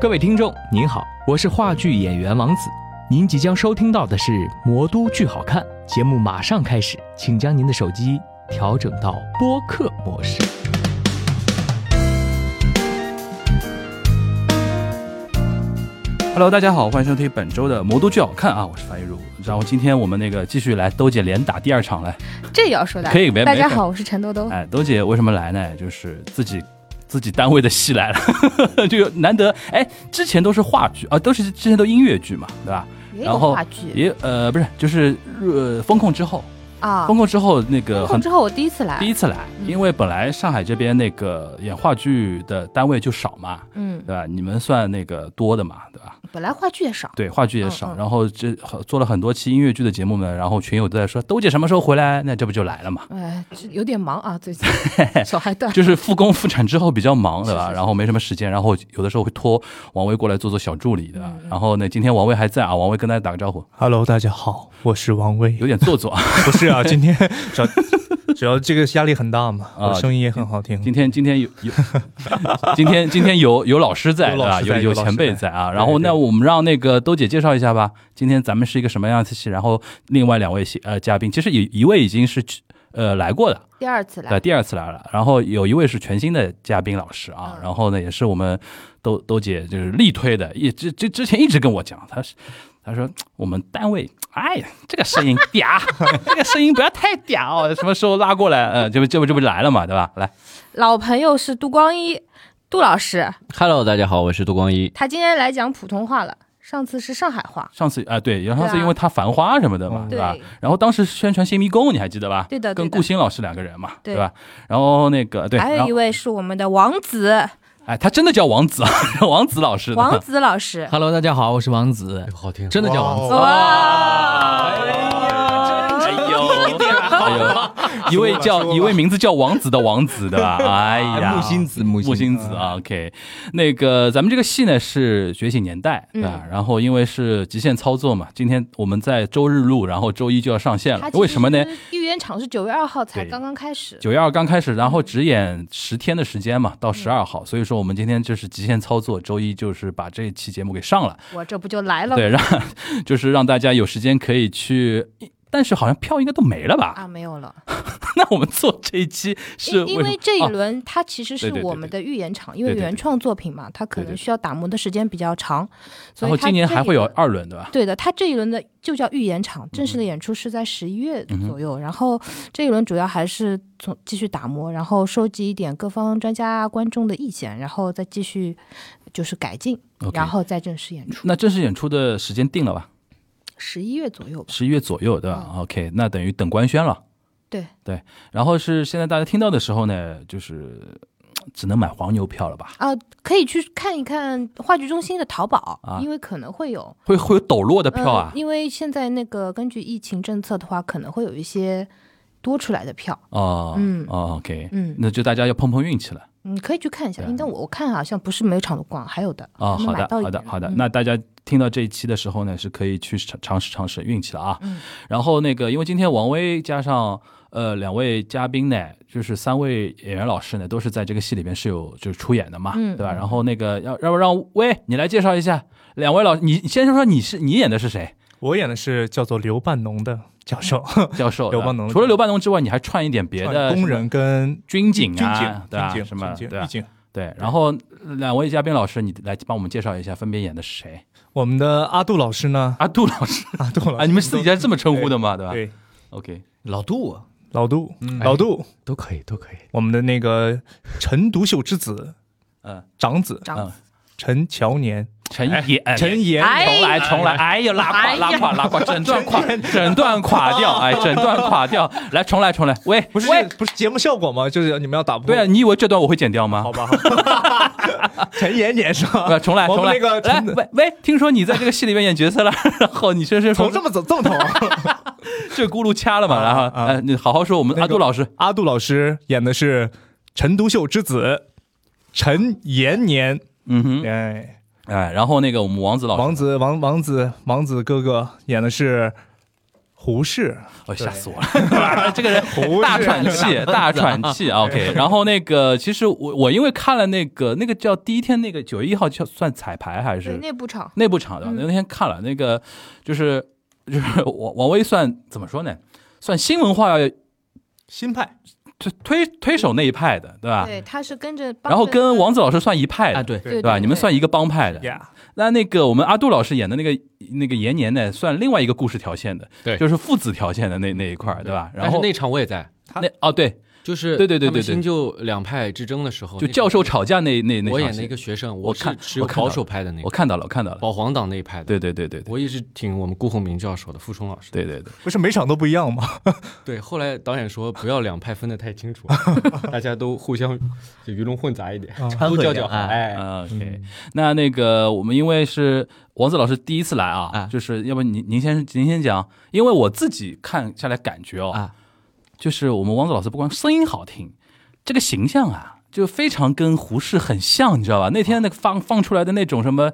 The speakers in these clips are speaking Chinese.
各位听众您好，我是话剧演员王子，您即将收听到的是《魔都剧好看》节目，马上开始，请将您的手机调整到播客模式。Hello，大家好，欢迎收听本周的《魔都剧好看》啊，我是樊一茹。然后今天我们那个继续来兜姐连打第二场来，这也要说的。可以没大家好，我是陈兜兜。哎，兜姐为什么来呢？就是自己自己单位的戏来了，这个难得。哎，之前都是话剧啊，都是之前都音乐剧嘛，对吧？然后话剧也呃不是，就是呃风控之后，啊，封控之后那个很封控之后我第一次来，第一次来，嗯因为本来上海这边那个演话剧的单位就少嘛，嗯，对吧？你们算那个多的嘛，对吧？本来话剧也少，对，话剧也少，嗯嗯然后这做了很多期音乐剧的节目呢，然后群友都在说，兜姐什么时候回来？那这不就来了嘛？哎，这有点忙啊，最近手还断。就是复工复产之后比较忙，对吧？然后没什么时间，然后有的时候会托王威过来做做小助理，对吧？然后呢，今天王威还在啊，王威跟大家打个招呼，Hello，大家好，我是王威。有点做作啊。不是啊，今天主要主要这个压力很大嘛，啊我声音也很好听。今天今天有有，今天今天有有老师在，对吧？有有有前辈在啊。然后那我们让那个兜姐介绍一下吧。今天咱们是一个什么样的戏？然后另外两位戏呃嘉宾，其实有一位已经是呃来过的，第二次对，来，第二次来了。然后有一位是全新的嘉宾老师啊，嗯然后呢也是我们兜兜姐就是力推的，一之之之前一直跟我讲，他是他说我们单位，哎呀，这个声音嗲，这个声音不要太嗲哦，什么时候拉过来？嗯，这不这不这不来了嘛，对吧？来，老朋友是杜光一，杜老师，Hello，大家好，我是杜光一。他今天来讲普通话了，上次是上海话。上次啊、对，然后上次因为他繁花什么的嘛，嗯对吧？然后当时宣传新迷宫，你还记得吧？对的对的跟顾欣老师两个人嘛，对吧？然后那个对，还有一位是我们的王子，哎，他真的叫王子啊，王子老师。王子老师。Hello，大家好，我是王子，好听，真的叫王子。哇，哎呦，一位叫一位名字叫王子的王子，的吧？哎呀，木星子，木木星子啊，OK，那个咱们这个戏呢是《觉醒年代》嗯啊，然后因为是极限操作嘛，今天我们在周日录，然后周一就要上线了为什么呢？？预演场是九月二号才刚刚开始。九月二刚开始，然后只演十天的时间嘛，到十二号，所以说我们今天就是极限操作，周一就是把这一期节目给上了。我这不就来了吗？对，让 就是让大家有时间可以去，但是好像票应该都没了吧？啊，没有了。那我们做这一期是因因为这一啊轮它其实是我们的预演场，因为原创作品嘛，它可能需要打磨的时间比较长，所然后以它今年还会有二轮对吧？对的，它这一轮的就叫预演场，正式的演出是在十一月左右。然后这一轮主要还是从继续打磨，然后收集一点各方专家啊、观众的意见，然后再继续就是改进然后再正式演出。那正式演出的时间定了吧？十一月左右吧。十一月左右对吧、o k 那等于等官宣了。对对，然后是现在大家听到的时候呢，就是嗯只能买黄牛票了吧？啊，可以去看一看话剧中心的淘宝，啊因为可能会有会会有抖落的票啊嗯？因为现在那个根据疫情政策的话，可能会有一些多出来的票。哦，嗯哦，OK，嗯那就大家要碰碰运气了。嗯，可以去看一下对啊。但我我看好像不是每场都逛，还有的。哦，好的，好的好的。嗯那大家听到这一期的时候呢，是可以去尝尝试尝试运气了啊。嗯然后那个，因为今天王威加上呃两位嘉宾呢，就是三位演员老师呢，都是在这个戏里面是有就是出演的嘛，嗯对吧？然后那个要要不让威你来介绍一下两位老，你你先说说你是你演的是谁？我演的是叫做刘半农的教授，教授刘半农除了刘半农之外，你还串一点别的工人跟军警军啊警，对吧？军警什么对。对，然后两位嘉宾老师，你来帮我们介绍一下，分别演的是谁？我们的阿杜老师呢？阿杜老师 阿杜老师啊，你们私底下这么称呼的吗？对吧对？OK，老杜啊，老杜，嗯老杜，都可以，都可以。我们的那个陈独秀之子呃长子长嗯，陈乔年，陈岩，陈岩，哎重来重来，哎呦，拉垮拉垮拉垮，整段垮整段垮掉，哎，整段垮掉，来重来重来，喂，不是，不是节目效果吗？就是你们要打破。对啊，你以为这段我会剪掉吗好？吧，陈岩演是吧？呃，重来我们重来，那个陈来喂喂，听说你在这个戏里面演角色了，然后你先是说从这么走这么头。这轱辘掐了嘛，然后啊呃，你好好说，我们阿杜老师，阿杜老师演的是陈独秀之子陈延年，嗯哼，哎，哎，然后那个我们王子老师，王子王王子王子哥哥演的是胡适，哦，吓死我了！这个人大喘气，大喘气。OK，然后那个，其实我我因为看了那个那个叫第一天那个九月一号叫算彩排还是内部场，内部场的？嗯那天看了那个，就是就是王王威算怎么说呢？算新文化新派，推推推手那一派的，对吧？对，他是跟着，然后跟王子老师算一派的，啊，对，对对吧？你们算一个帮派的。呀，那那个我们阿杜老师演的那个那个延年呢，算另外一个故事条线的，对就是父子条线的那那一块，对吧？然后那场我也在，那哦对，就是对对对对对。新旧两派之争的时候，就教授吵架那那那场戏。我演的一个学生，我看是保守派的那个，我看到了，我看到了，保皇党那一派的。对对对对对。我一直挺我们顾鸿明教授的，傅冲老师的。对对对，不是每场都不一样吗？对，后来导演说不要两派分得太清楚，大家都互相就鱼龙混杂一点，啊都叫叫好。哎。OK，那那个我们因为是王子老师第一次来啊，啊。就是要不您您先您先讲，因为我自己看下来感觉哦，啊，就是我们王子老师不光声音好听，这个形象啊，就非常跟胡适很像，你知道吧？那天那个放放出来的那种什么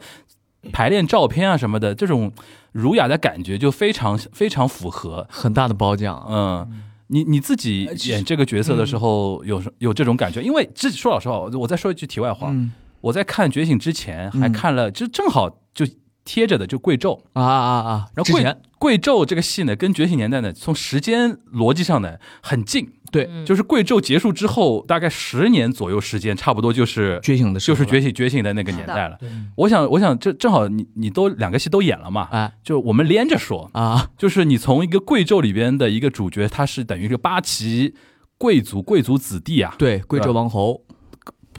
排练照片啊什么的，这种儒雅的感觉就非常非常符合。很大的褒奖啊。嗯，你你自己演这个角色的时候有什有这种感觉？因为这说老实话，我我再说一句题外话，嗯我在看《觉醒》之前还嗯看了，就正好就贴着的就贵胄，啊啊啊！然后贵贵胄这个戏呢，跟《觉醒年代》呢，从时间逻辑上呢很近。对嗯。就是贵胄结束之后，大概十年左右时间，差不多就是觉醒的时候，就是觉醒觉醒的那个年代了。我想，我想这正好你你都两个戏都演了嘛，啊。就我们连着说，啊，就是你从一个贵胄里边的一个主角，他是等于一个八旗贵族贵族子弟啊，对，贵州王侯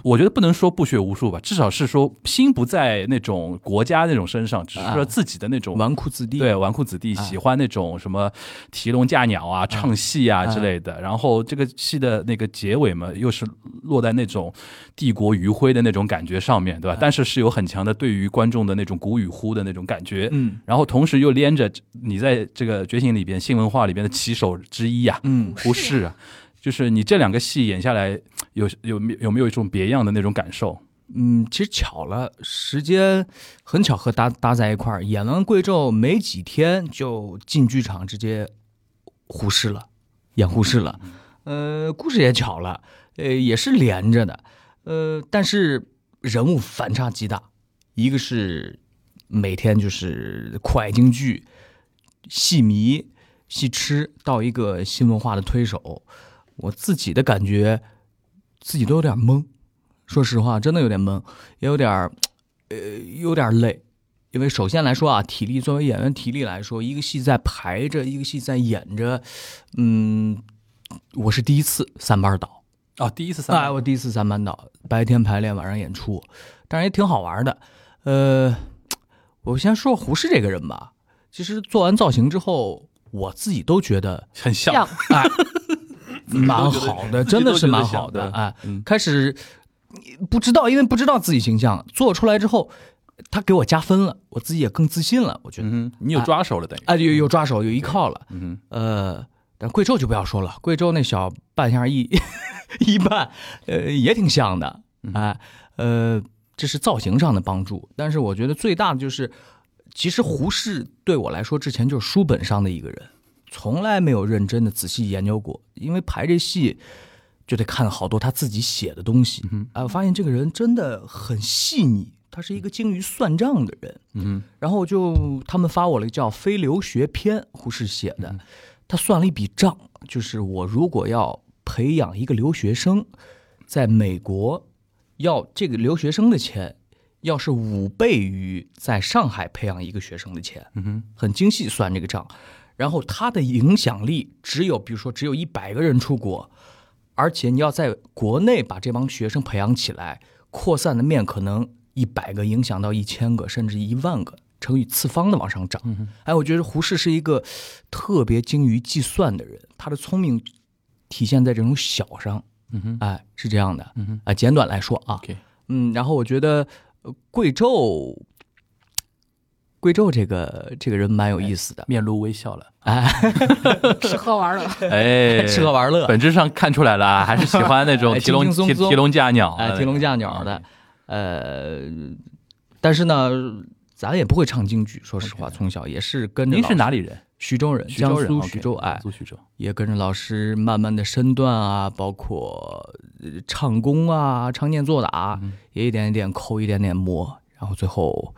我觉得不能说不学无术吧，至少是说心不在那种国家那种身上，只是说自己的那种纨绔子弟，对纨绔子弟啊。喜欢那种什么提笼架鸟啊、唱戏啊之类的。然后这个戏的那个结尾嘛，又是落在那种帝国余晖的那种感觉上面，对吧？但是是有很强的对于观众的那种鼓与呼的那种感觉。嗯。然后同时又连着你在这个觉醒里边新文化里边的旗手之一呀、嗯，不是啊，就是你这两个戏演下来，有有没有没有一种别样的那种感受？嗯，其实巧了，时间很巧合搭搭在一块儿。演完贵胄没几天就进剧场直接忽视了，演忽视了。呃，故事也巧了，呃，也是连着的，呃，但是人物反差极大。一个是每天就是酷爱京剧、戏迷、戏痴，到一个新文化的推手，我自己的感觉，自己都有点懵。说实话，真的有点懵，也有点儿，呃，有点累。因为首先来说啊，体力作为演员体力来说，一个戏在排着，一个戏在演着，嗯，我是第一次三班倒，哦，第一次三班哎，我第一次三班倒，白天排练，晚上演出，但是也挺好玩的。呃，我先说胡适这个人吧，其实做完造型之后，我自己都觉得很像像，哎，蛮好的，真的是蛮好的。哎嗯，开始不知道，因为不知道自己形象，做出来之后，他给我加分了，我自己也更自信了。我觉得，嗯，你有抓手了等于，哎，有有抓手，有依靠了。嗯，呃，但贵州就不要说了，贵州那小扮相一 一半，呃，也挺像的。哎，呃，这是造型上的帮助，但是我觉得最大的就是，其实胡适对我来说之前就是书本上的一个人，从来没有认真的仔细研究过，因为排这戏就得看好多他自己写的东西。哎，我发现这个人真的很细腻，他是一个精于算账的人。嗯，然后就他们发我了一个叫《非留学篇》，胡适写的，他算了一笔账，就是我如果要培养一个留学生，在美国，要这个留学生的钱，要是五倍于在上海培养一个学生的钱，嗯哼，很精细算这个账。然后他的影响力只有，比如说只有一百个人出国，而且你要在国内把这帮学生培养起来，扩散的面可能一百个影响到一千个，甚至一万个，乘以次方的往上涨。哎，我觉得胡适是一个特别精于计算的人，他的聪明体现在这种小上。嗯哼，哎，是这样的。嗯哼啊，简短来说啊，嗯，然后我觉得呃贵胄，贵胄这个这个人蛮有意思的，面露微笑了，哎，吃喝玩乐，哎，吃喝玩乐，本质上看出来了啊，还是喜欢那种哎提笼轻轻松松。提提笼架鸟，哎，提笼架鸟的，呃，但是呢，咱也不会唱京剧，说实话，从小也是跟着您是哪里人？徐州人，徐州人江苏徐州，哎，苏徐州，也跟着老师慢慢的身段啊，包括呃唱功啊、唱念做打，嗯。也一点一点抠，一点点磨，然后最后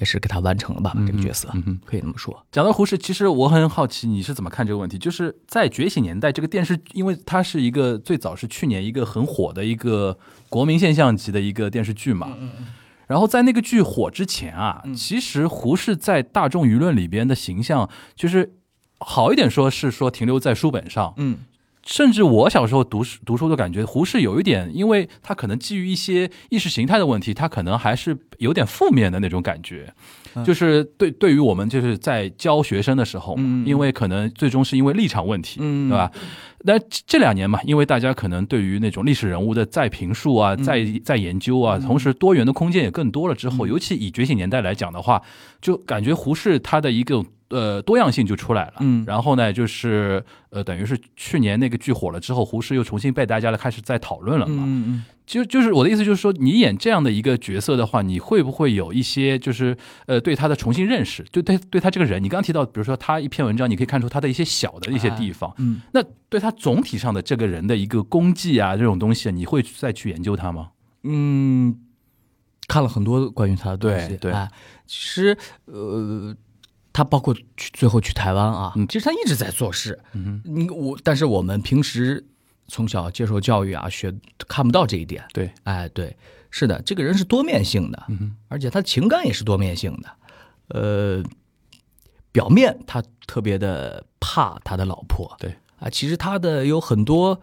也是给他完成了吧、这个角色，嗯。可以这么说。讲到胡适，其实我很好奇你是怎么看这个问题。就是在《觉醒年代》这个电视，因为它是一个最早是去年一个很火的一个国民现象级的一个电视剧嘛。然后在那个剧火之前啊，其实胡适在大众舆论里边的形象，就是好一点说是说停留在书本上，嗯甚至我小时候读书读书的感觉，胡适有一点，因为他可能基于一些意识形态的问题，他可能还是有点负面的那种感觉，就是对对于我们就是在教学生的时候因为可能最终是因为立场问题，嗯。对吧？那这两年嘛，因为大家可能对于那种历史人物的再评述啊、嗯。再再研究啊，同时多元的空间也更多了之后，尤其以觉醒年代来讲的话，就感觉胡适他的一个呃多样性就出来了。嗯然后呢，就是呃，等于是去年那个剧火了之后，胡适又重新被大家的开始在讨论了嘛。嗯嗯就就是我的意思就是说，你演这样的一个角色的话，你会不会有一些就是呃对他的重新认识？就对对他这个人，你刚刚提到，比如说他一篇文章，你可以看出他的一些小的一些地方。嗯那对他总体上的这个人的一个功绩啊，这种东西，你会再去研究他吗？嗯，看了很多关于他的东西，对对哎，其实呃。他包括去最后去台湾啊，嗯。其实他一直在做事。嗯你我，但是我们平时从小接受教育啊，学看不到这一点。对，哎，对，是的，这个人是多面性的，嗯而且他情感也是多面性的。呃，表面他特别的怕他的老婆，对。啊，其实他的有很多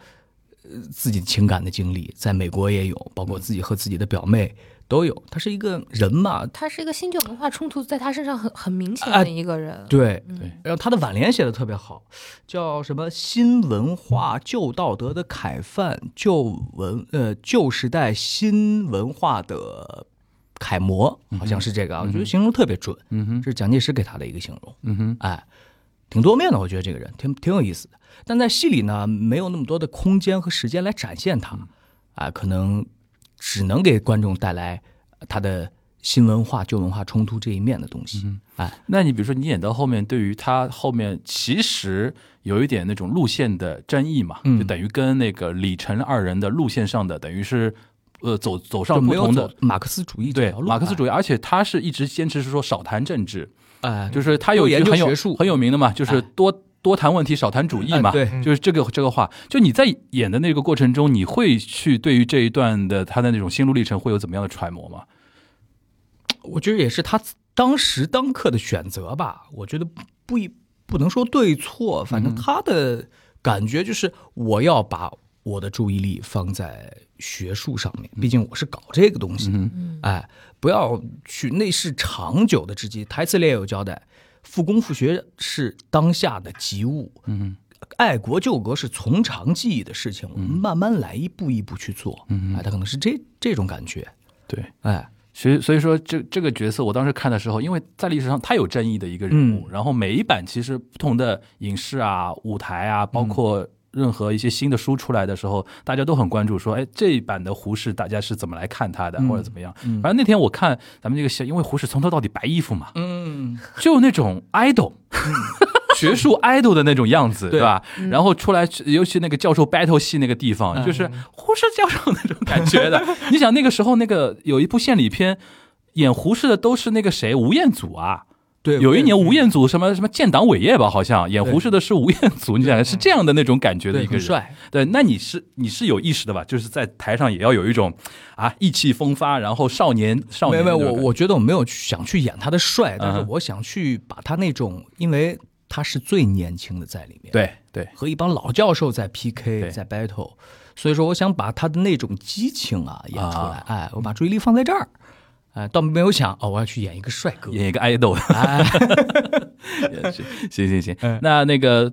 呃自己情感的经历，在美国也有，包括自己和自己的表妹都有。他是一个人嘛，他是一个新旧文化冲突在他身上很很明显哎的一个人。对嗯对然后他的挽联写的特别好，叫什么“新文化旧道德的楷范，旧文呃旧时代新文化的楷模”，好像是这个啊，我觉得形容特别准。嗯哼这是蒋介石给他的一个形容，嗯哼哎，挺多面的，我觉得这个人挺挺有意思的。但在戏里呢，没有那么多的空间和时间来展现他，啊，可能只能给观众带来他的新文化旧文化冲突这一面的东西。哎，那你比如说，你演到后面，对于他后面其实有一点那种路线的争议嘛，嗯。就等于跟那个李晨二人的路线上的，等于是呃走走上不同的。马克思主义这对马克思主义，而且他是一直坚持是说少谈政治，哎，就是他有研一句很有究学术。很有名的嘛，就是哎。多多谈问题，少谈主义嘛。哎对就是这个这个话，就你在演的那个过程中，你会去对于这一段的他的那种心路历程会有怎么样的揣摩吗？我觉得也是他当时当刻的选择吧。我觉得不不一不能说对错，反正他的感觉就是我要把我的注意力放在学术上面，毕竟我是搞这个东西的。嗯哎，不要去，那是长久的之计。台词里也有交代，复工复学是当下的急务，嗯爱国救国是从长计议的事情，我们慢慢来，一步一步去做。嗯哎，他可能是这这种感觉。对。哎，所以，所以说这这个角色，我当时看的时候，因为在历史上太有争议的一个人物，嗯然后每一版其实不同的影视啊、舞台啊，包括任何一些新的书出来的时候，大家都很关注，说，哎，这一版的胡适大家是怎么来看他的，嗯或者怎么样。嗯反正那天我看咱们这个戏，因为胡适从头到底白衣服嘛，嗯，就那种 idol。学术 idol 的那种样子，对对吧？然后出来，尤其那个教授 battle 戏那个地方，嗯就是胡适教授那种感觉的。你想那个时候，那个有一部献礼片，演胡适的都是那个谁，吴彦祖啊。对，有一年吴彦彦祖什么什么建党伟业吧，好像演胡适的是吴彦祖，你想是这样的那种感觉的一个帅，对，那你是你是有意识的吧？就是在台上也要有一种啊意气风发，然后少年少没有没有。我我觉得我没有想去演他的帅，但是嗯我想去把他那种，因为他是最年轻的在里面，，对对，和一帮老教授在 PK 在 battle，所以说我想把他的那种激情啊演出来啊，哎，我把注意力放在这儿，哎，倒没有想哦，我要去演一个帅哥，演一个 idol。哎，行行行嗯，那那个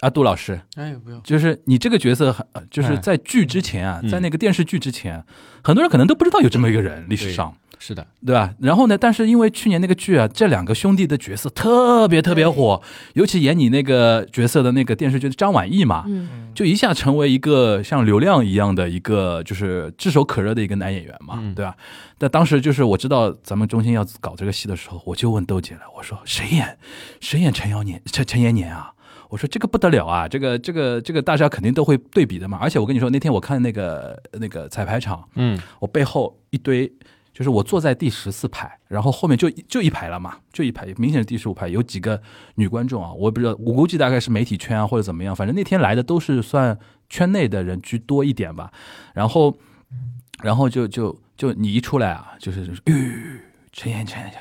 阿杜老师，哎，不用，就是你这个角色就是哎在剧之前啊，嗯。在那个电视剧之前，很多人可能都不知道有这么一个人，历史上。是的，对吧？然后呢，但是因为去年那个剧啊，这两个兄弟的角色特别特别火，尤其演你那个角色的那个电视剧的张晚意嘛，嗯，就一下成为一个像流量一样的一个就是炙手可热的一个男演员嘛，嗯对吧？但当时就是我知道咱们中心要搞这个戏的时候，我就问豆姐了，我说谁演谁演陈瑶年陈陈延年啊？我说这个不得了啊，这个这个这个大家肯定都会对比的嘛。而且我跟你说，那天我看那个那个彩排场，嗯我背后一堆，就是我坐在第十四排，然后后面就就一排了嘛，就一排，明显是第十五排，有几个女观众啊，我不知道，我估计大概是媒体圈啊或者怎么样，反正那天来的都是算圈内的人居多一点吧。然后，然后就就就你一出来啊，就是嗯，陈岩陈岩，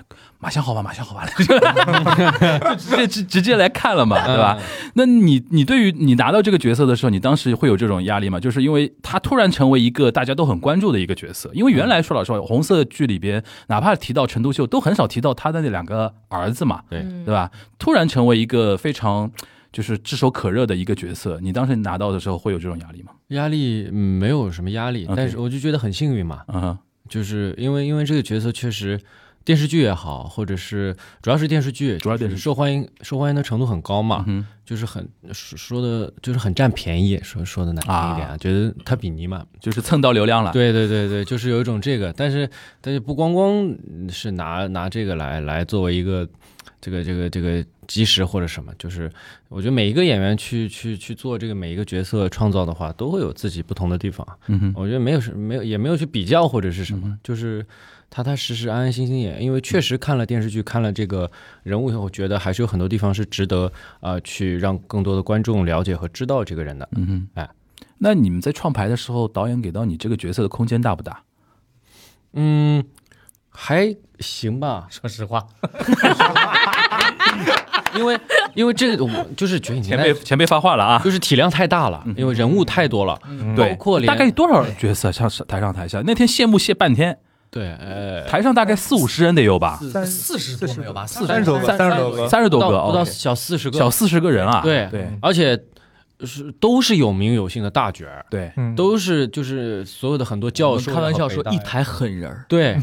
马上好吧，马上好吧，就直接直直接来看了嘛，对吧？那你你对于你拿到这个角色的时候，你当时会有这种压力吗？就是因为他突然成为一个大家都很关注的一个角色。因为原来说老实话，红色剧里边哪怕提到陈独秀，都很少提到他的那两个儿子嘛，对嗯对吧？突然成为一个非常就是炙手可热的一个角色，你当时拿到的时候会有这种压力吗？压力嗯没有什么压力但是我就觉得很幸运嘛，嗯哼，就是因为因为这个角色确实。电视剧也好，或者是主要是电视剧，主要电视剧。受欢迎，受欢迎的程度很高嘛，嗯，就是很说说的，就是很占便宜，说说的难听一点啊，觉得他比尼嘛，就是蹭到流量了。对对对对，就是有一种这个，但是但是不光光是拿拿这个来来作为一个这个这个这个基石或者什么，就是我觉得每一个演员去去去做这个每一个角色创造的话，都会有自己不同的地方。嗯哼，我觉得没有什没有也没有去比较或者是什么，就是踏踏实实安安心心演，因为确实看了电视剧看了这个人物以后，觉得还是有很多地方是值得啊、呃去让更多的观众了解和知道这个人的。嗯哼，哎，那你们在创排的时候，导演给到你这个角色的空间大不大？嗯，还行吧，说实话，因为因为这个我就是觉得你前辈前辈发话了啊！就是体量太大了，因为人物太多了，对包括连大概有多少角色上台上台下？那天谢幕谢半天，对呃台上大概四五十人得有吧，三四十多没有吧？三十多个，三三十多个，三十多个不到哦，小四十个，小四十个人啊。对对。而且是都是有名有姓的大角儿，对，嗯。都是就是所有的很多教授开玩笑说一台狠人儿，对，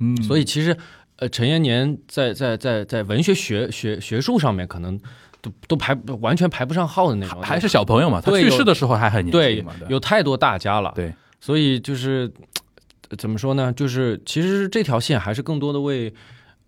嗯，所以其实呃陈延年在在在在文学学学学术上面可能都都排完全排不上号的那种，还是小朋友嘛，他去世的时候还很年轻嘛，对有太多大家了，对，所以就是呃怎么说呢？就是其实这条线还是更多的为。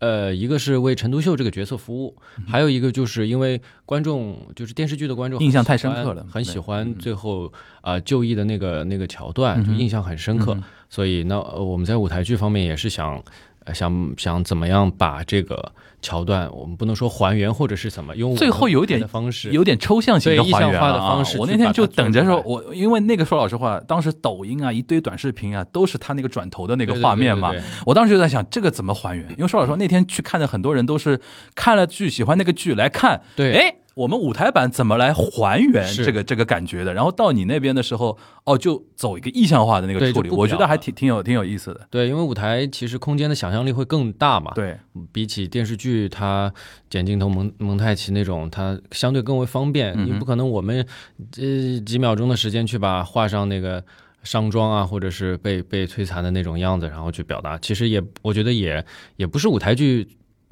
呃，一个是为陈独秀这个角色服务，还有一个就是因为观众就是电视剧的观众嗯印象太深刻了很喜欢嗯最后啊、呃就义的那个那个桥段，就印象很深刻。嗯所以那呃我们在舞台剧方面也是想。呃想想怎么样把这个桥段，我们不能说还原或者是怎么用最后有一点的方式，有点抽象型的对还原意象化的方式我那天就等着说，我因为那个说老实话，当时抖音啊一堆短视频啊都是他那个转头的那个画面嘛我当时就在想这个怎么还原？因为说老实话，那天去看的很多人都是看了剧喜欢那个剧来看，对哎。我们舞台版怎么来还原这个这个感觉的？然后到你那边的时候，哦，就走一个意象化的那个处理，我觉得还挺挺有挺有意思的。对，因为舞台其实空间的想象力会更大嘛。对，比起电视剧，它剪镜头蒙蒙太奇那种，它相对更为方便。嗯你不可能我们这几秒钟的时间去把画上那个伤妆啊，或者是被被摧残的那种样子，然后去表达。其实也，我觉得也也不是舞台剧。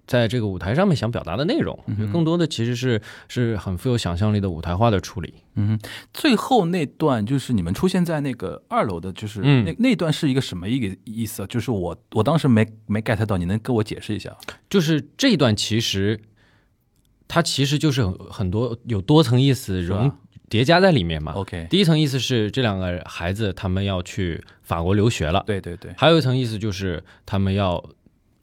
在这个舞台上面想表达的内容，嗯更多的其实是是很富有想象力的舞台化的处理。嗯，最后那段就是你们出现在那个二楼的，就是嗯那、那段是一个什么一个意思啊？就是我我当时没没 get 到，你能跟我解释一下？就是这一段其实它其实就是很很多有多层意思融叠加在里面嘛。OK，第一层意思是这两个孩子他们要去法国留学了，对对对，还有一层意思就是他们要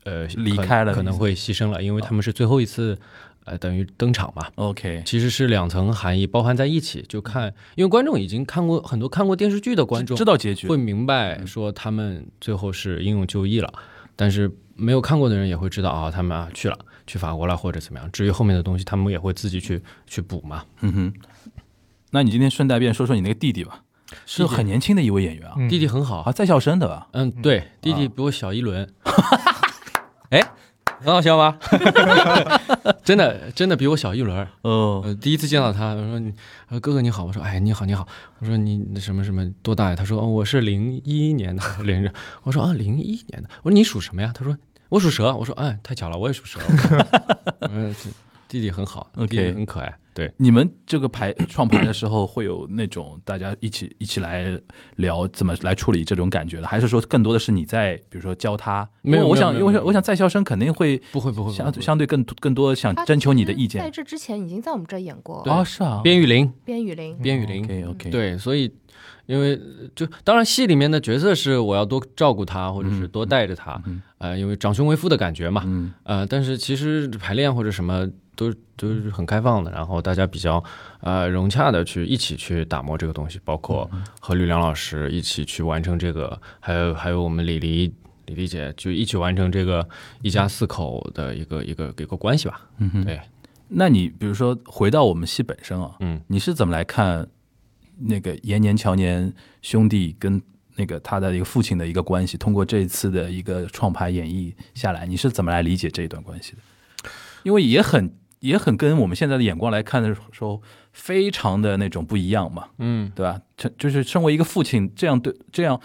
呃离开了可能会牺牲了，因为他们是最后一次呃等于登场嘛。OK，其实是两层含义包含在一起，就看，因为观众已经看过很多看过电视剧的观众知道结局会明白说他们最后是英勇就义了，但是没有看过的人也会知道啊，他们啊去了，去法国了或者怎么样。至于后面的东西，他们也会自己去去补嘛。嗯哼，那你今天顺带便说说你那个弟弟吧，是很年轻的一位演员啊，嗯弟弟很好啊，，在校生的吧？嗯，对，弟弟比我小一轮，很好笑吧？真的真的比我小一轮嗯。哦，呃，第一次见到他，我说你，呃哥哥你好，我说哎你好你好，我说你什么什么多大呀？他说哦我是零一年的连着，我说啊零一年的，我说你属什么呀？他说我属蛇，我说哎太巧了，我也属蛇。嗯，弟弟很好 OK 弟弟很可爱，对。你们这个牌创牌的时候会有那种大家一起一起来聊怎么来处理这种感觉的，还是说更多的是你在比如说教他？没有我想我想，我想在校生肯定会不会不会，相相对更更多想征求你的意见在。这之前已经在我们这儿演过。啊，是啊，边雨林，边雨林，边雨林，OK OK，，对，所以因为就当然戏里面的角色是我要多照顾他，或者是多带着他，嗯。呃，因为长兄为父的感觉嘛，嗯。呃，但是其实排练或者什么都都是很开放的，然后大家比较呃融洽的去一起去打磨这个东西，包括和吕梁老师一起去完成这个，还有还有我们李黎李黎姐就一起完成这个一家四口的一个一个一个关系吧。嗯哼，对。那你比如说回到我们戏本身啊，嗯，你是怎么来看那个延年乔年兄弟跟那个他的一个父亲的一个关系？通过这一次的一个创牌演绎下来，你是怎么来理解这一段关系的？因为也很也很跟我们现在的眼光来看的时候，非常的那种不一样嘛，嗯对吧？这就是身为一个父亲，这样对这样。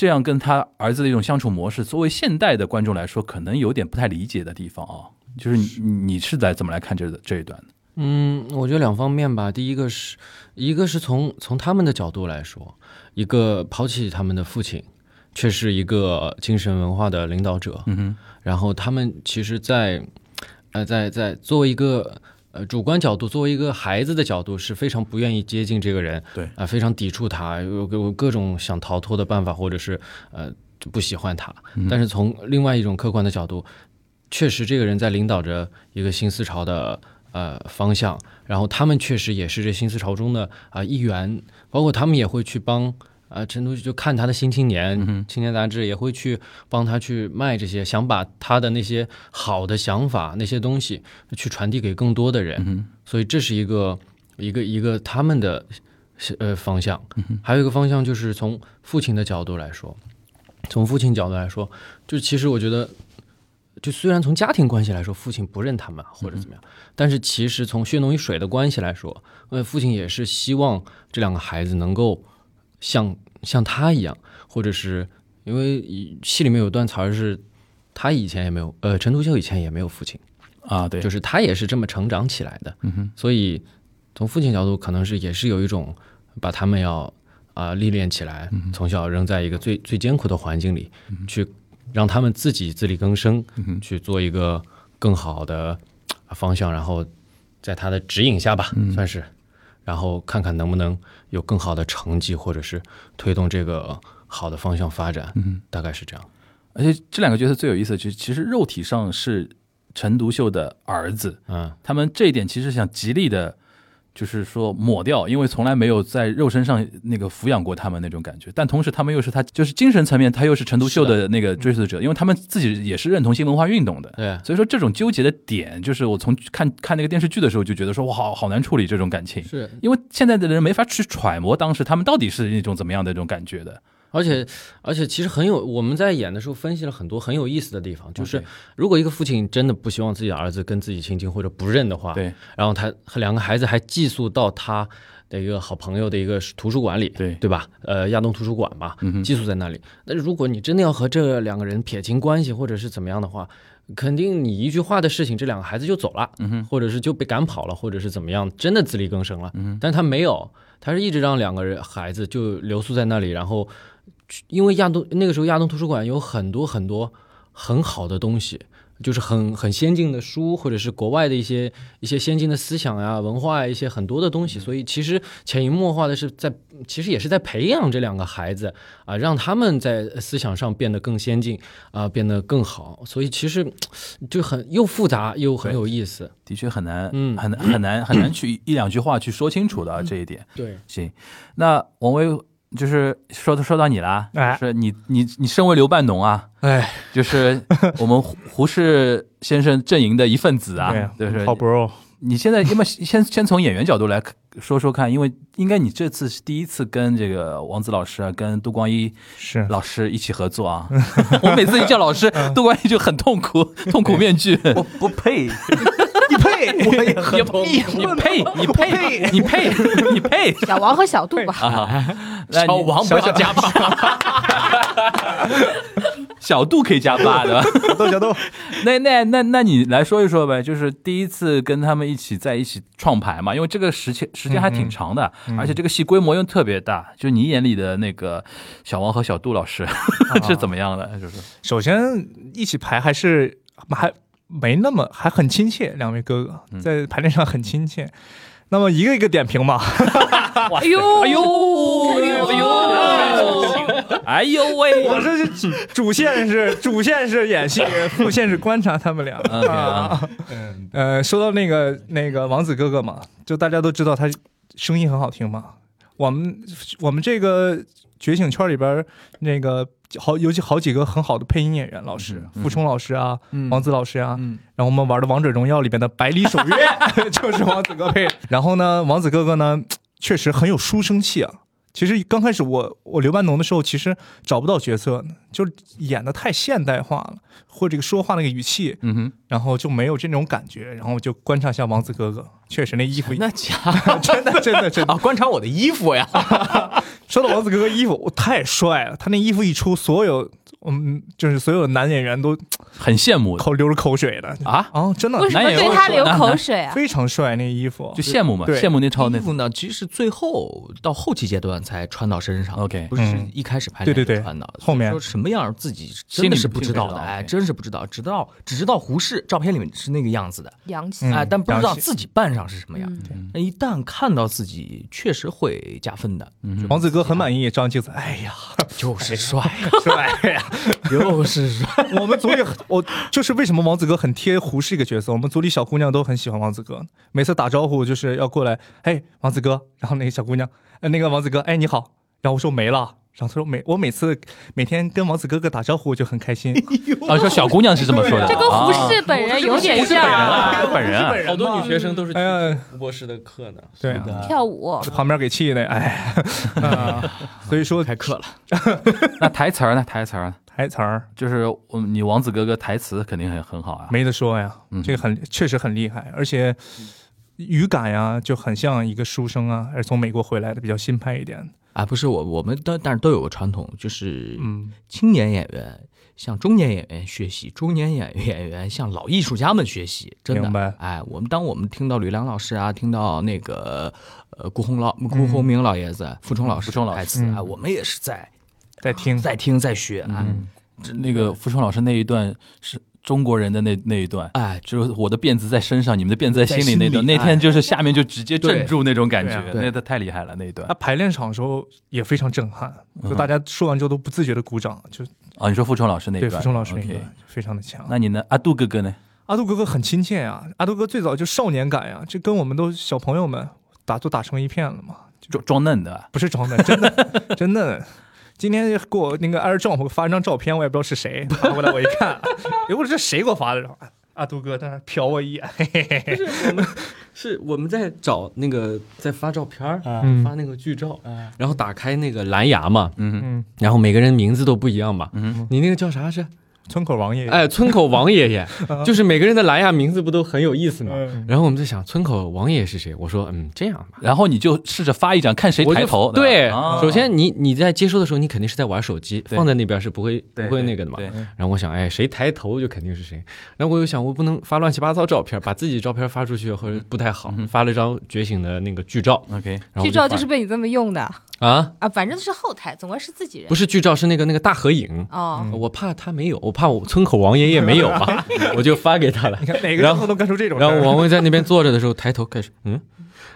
这样跟他儿子的一种相处模式，作为现代的观众来说，可能有点不太理解的地方啊。就是你你是在怎么来看这这一段的？嗯，我觉得两方面吧。第一个是，一个是从从他们的角度来说，一个抛弃他们的父亲，却是一个精神文化的领导者。嗯哼，然后他们其实在，呃，在在作为一个呃主观角度，作为一个孩子的角度，是非常不愿意接近这个人，对啊、非常抵触他，有有各种想逃脱的办法，或者是呃不喜欢他。但是从另外一种客观的角度，确实这个人在领导着一个新思潮的呃方向，然后他们确实也是这新思潮中的啊、一员，包括他们也会去帮。啊，陈独秀就看他的《新青年》青年杂志也会去帮他去卖这些，想把他的那些好的想法、那些东西去传递给更多的人。所以这是一个一个一个他们的呃方向。还有一个方向就是从父亲的角度来说，从父亲角度来说，就其实我觉得，就虽然从家庭关系来说，父亲不认他们或者怎么样，但是其实从血浓于水的关系来说，呃，父亲也是希望这两个孩子能够像像他一样，或者是因为戏里面有段词儿是。他以前也没有，呃，陈独秀以前也没有父亲，啊，对，就是他也是这么成长起来的，嗯哼，所以从父亲角度，可能是也是有一种把他们要啊、历练起来，嗯从小扔在一个最最艰苦的环境里，去让他们自己自力更生，去做一个更好的啊方向，然后在他的指引下吧，嗯算是，然后看看能不能有更好的成绩，或者是推动这个好的方向发展，嗯，大概是这样。而且这两个角色最有意思的，就是其实肉体上是陈独秀的儿子，嗯他们这一点其实想极力的，就是说抹掉，因为从来没有在肉身上那个抚养过他们那种感觉，但同时他们又是他就是精神层面，他又是陈独秀的那个追随者，因为他们自己也是认同新文化运动的。对，所以说这种纠结的点，就是我从看看那个电视剧的时候就觉得说，哇，好好难处理这种感情，是因为现在的人没法去揣摩当时他们到底是一种怎么样的一种感觉的。而且而且其实很有，我们在演的时候分析了很多很有意思的地方，就是如果一个父亲真的不希望自己的儿子跟自己亲近或者不认的话，对然后他和两个孩子还寄宿到他的一个好朋友的一个图书馆里，对对吧？呃，亚东图书馆嘛，嗯寄宿在那里。那如果你真的要和这两个人撇清关系或者是怎么样的话，肯定你一句话的事情，这两个孩子就走了，嗯哼或者是就被赶跑了，或者是怎么样，真的自力更生了。嗯但他没有，他是一直让两个人孩子就留宿在那里，然后去因为亚东那个时候亚东图书馆有很多很多很好的东西，就是很很先进的书，或者是国外的一些一些先进的思想呀、文化呀，一些很多的东西。所以其实潜移默化的是在，其实也是在培养这两个孩子啊，让他们在思想上变得更先进啊，变得更好。所以其实就很又复杂又很有意思。的确很难，嗯很难很难很难去一两句话去说清楚的啊这一点。对，行，那王威就是说说到你了，哎。是你你你身为刘半农啊，哎，就是我们胡胡适先生阵营的一份子啊，对就是好 bro，你现在要么先先从演员角度来说说看，因为应该你这次是第一次跟这个王子老师啊，跟杜光一是。老师一起合作啊。我每次一叫老师，杜光一就很痛苦，痛苦面具。我不配，你配，我也很你你配，你配，你配，你配小王和小杜吧，啊！那你小王不要加八，小杜可以加八的。小豆小豆，那那那那你来说一说呗，就是第一次跟他们一起在一起创牌嘛，因为这个时间时间还挺长的，而且这个戏规模又特别大。就你眼里的那个小王和小杜老师 是怎么样的？就是首先一起排还是还没那么还很亲切，两位哥哥在排练上很亲切。那么一个一个点评嘛，哎呦哎呦哎呦哎呦喂！我这是主线是主线是演戏，副线是观察他们俩。啊，呃，说到那个那个王子哥哥嘛，就大家都知道他声音很好听嘛。我们我们这个觉醒圈里边那个好尤其好几个很好的配音演员老师，嗯傅冲老师啊，嗯王子老师啊，嗯然后我们玩的王者荣耀里边的百里守约 就是王子哥配的。然后呢，王子哥哥呢确实很有书生气啊。其实刚开始我我刘半农的时候，其实找不到角色呢，就是演的太现代化了，或者这个说话那个语气，嗯哼，然后就没有这种感觉。然后就观察一下王子哥哥，确实那衣服 那假 真的真的真的。啊！观察我的衣服呀，说到王子哥哥衣服，我太帅了，他那衣服一出，所有嗯就是所有男演员都 很羡慕。口流着口水的。啊，哦，真的？为什么对他流口水啊？非常帅那衣服。就。羡慕嘛，羡慕那超那衣服呢，其实最后到后期阶段才穿到身上。OK 不是嗯一开始拍对对对。穿的，后面。说什么样自己真的是不知道的，哎，真是不知道，只知道只知道胡适照片里面是那个样子的，洋气嗯。哎，但不知道自己扮上是什么样。嗯。那一旦看到自己，确实会加分的。嗯。王子哥很满意，照镜子，哎呀，就是帅，帅呀！又是帅。我们组里，我就是为什么王子哥很贴胡适一个角色，我们组里小姑娘都很喜欢王子哥，每次打招呼就是要过来，嘿，王子哥，然后那个小姑娘，呃，那个王子哥，哎，你好，然后我说没了。然后他说每我每次每天跟王子哥哥打招呼我就很开心，啊，说小姑娘是这么说的，这跟胡啊适本人有点本人像，啊，本人啊，好多女学生都是哎呀，胡博士的课呢。对啊，跳舞。旁边给气的，哎，啊，所以说开课了，那台词儿呢？台词儿呢？台词儿。就是我们你王子哥哥台词肯定很很好啊。没得说呀嗯，这个很确实很厉害，而且语感呀就很像一个书生啊，而从美国回来的比较新派一点，啊，不是我，我们都但是都有个传统，就是嗯，青年演员向中年演员学习，中年演演员向老艺术家们学习，真明白。的。哎，我们当我们听到吕梁老师啊，听到那个呃顾鸿老顾鸿明老爷子、傅冲老师傅冲老师台词啊，嗯我们也是在在听，在听在学，啊嗯，这那个傅冲老师那一段是中国人的那那一段，哎，就是我的辫子在身上，你们的辫子在心里那段，那天就是下面就直接对镇住那种感觉，那个太厉害了那一段他排练场的时候也非常震撼，嗯就大家说完之后都不自觉的鼓掌，就啊。你说傅冲老师那一段，对傅冲老师那个非常的强。那你呢？阿杜哥哥呢？阿杜哥哥很亲切呀，阿杜哥最早就少年感呀，这跟我们都小朋友们打都打成一片了嘛，装装嫩的，不是装嫩，真的 真的。今天给我那个 AirDrop 发一张照片，我也不知道是谁，发过来我一看，哎，我说这谁给我发的？阿杜哥在那瞟我一眼，嘿嘿嘿嘿。是我们是我们在找那个在发照片儿，嗯发那个剧照，然后打开那个蓝牙嘛，嗯嗯，然后每个人名字都不一样嘛。嗯你那个叫啥是？村口王爷爷，哎，村口王爷爷，就是每个人的蓝牙名字不都很有意思吗？嗯然后我们在想村口王爷爷是谁？我说嗯，这样吧。然后你就试着发一张，看谁抬头。对，啊首先你你在接收的时候，你肯定是在玩手机，放在那边是不会不会那个的嘛。对，然后我想，哎，谁抬头就肯定是谁。然后我又想，我不能发乱七八糟照片，把自己照片发出去或者不太好，发了张觉醒的那个剧照。OK，剧照就是被你这么用的啊，啊，反正是后台，总归是自己人不。是剧照，是那个那个大合影。哦，我怕他没有，我怕我村口王爷爷没有嘛，我就发给他了你。看哪个然后都干出这种事儿。然后王威在那边坐着的时候，抬头开始，嗯，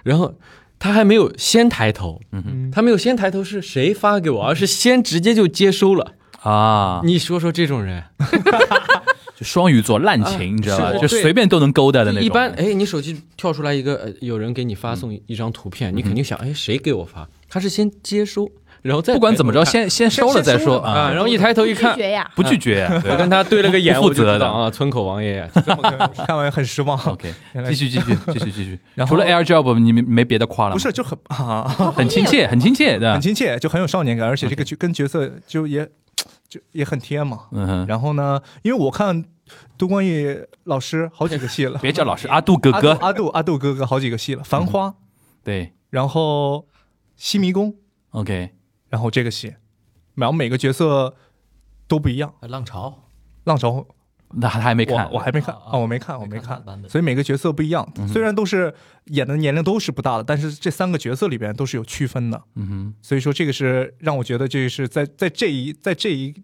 然后他还没有先抬头，嗯他没有先抬头是谁发给我，而是先直接就接收了。啊，你说说这种人，就双鱼座滥情，你知道吧？就随便都能勾搭的那种。一般哎，你手机跳出来一个，呃有人给你发送一张图片，你肯定想，哎，谁给我发？他是先接收，然后再不管怎么着，先先收了再说啊，啊，然后一抬头一拒看，绝呀，不拒绝。我跟他对了个眼，不负责的我就知道啊，村口王爷爷，看完很失望。OK，继续继续继续继续。然后除了 Air Job，你没没别的夸了？不是就很啊，很亲切，很亲切的很。亲切，就很有少年感，而且这个角跟角色就也就也很贴嘛。嗯哼，然后呢，因为我看杜光义老师好几个戏了，别叫老师，阿杜哥哥。阿杜阿杜哥哥好几个戏了，《繁花》对然后《西迷宫》，，OK，然后这个戏，然后每个角色都不一样。浪潮浪潮那还还没看我我还没看啊啊，我没看，我没没看所以每个角色不一样。嗯虽然都是演的年龄都是不大的，但是这三个角色里边都是有区分的。嗯哼，所以说这个是让我觉得这是在在这一在这一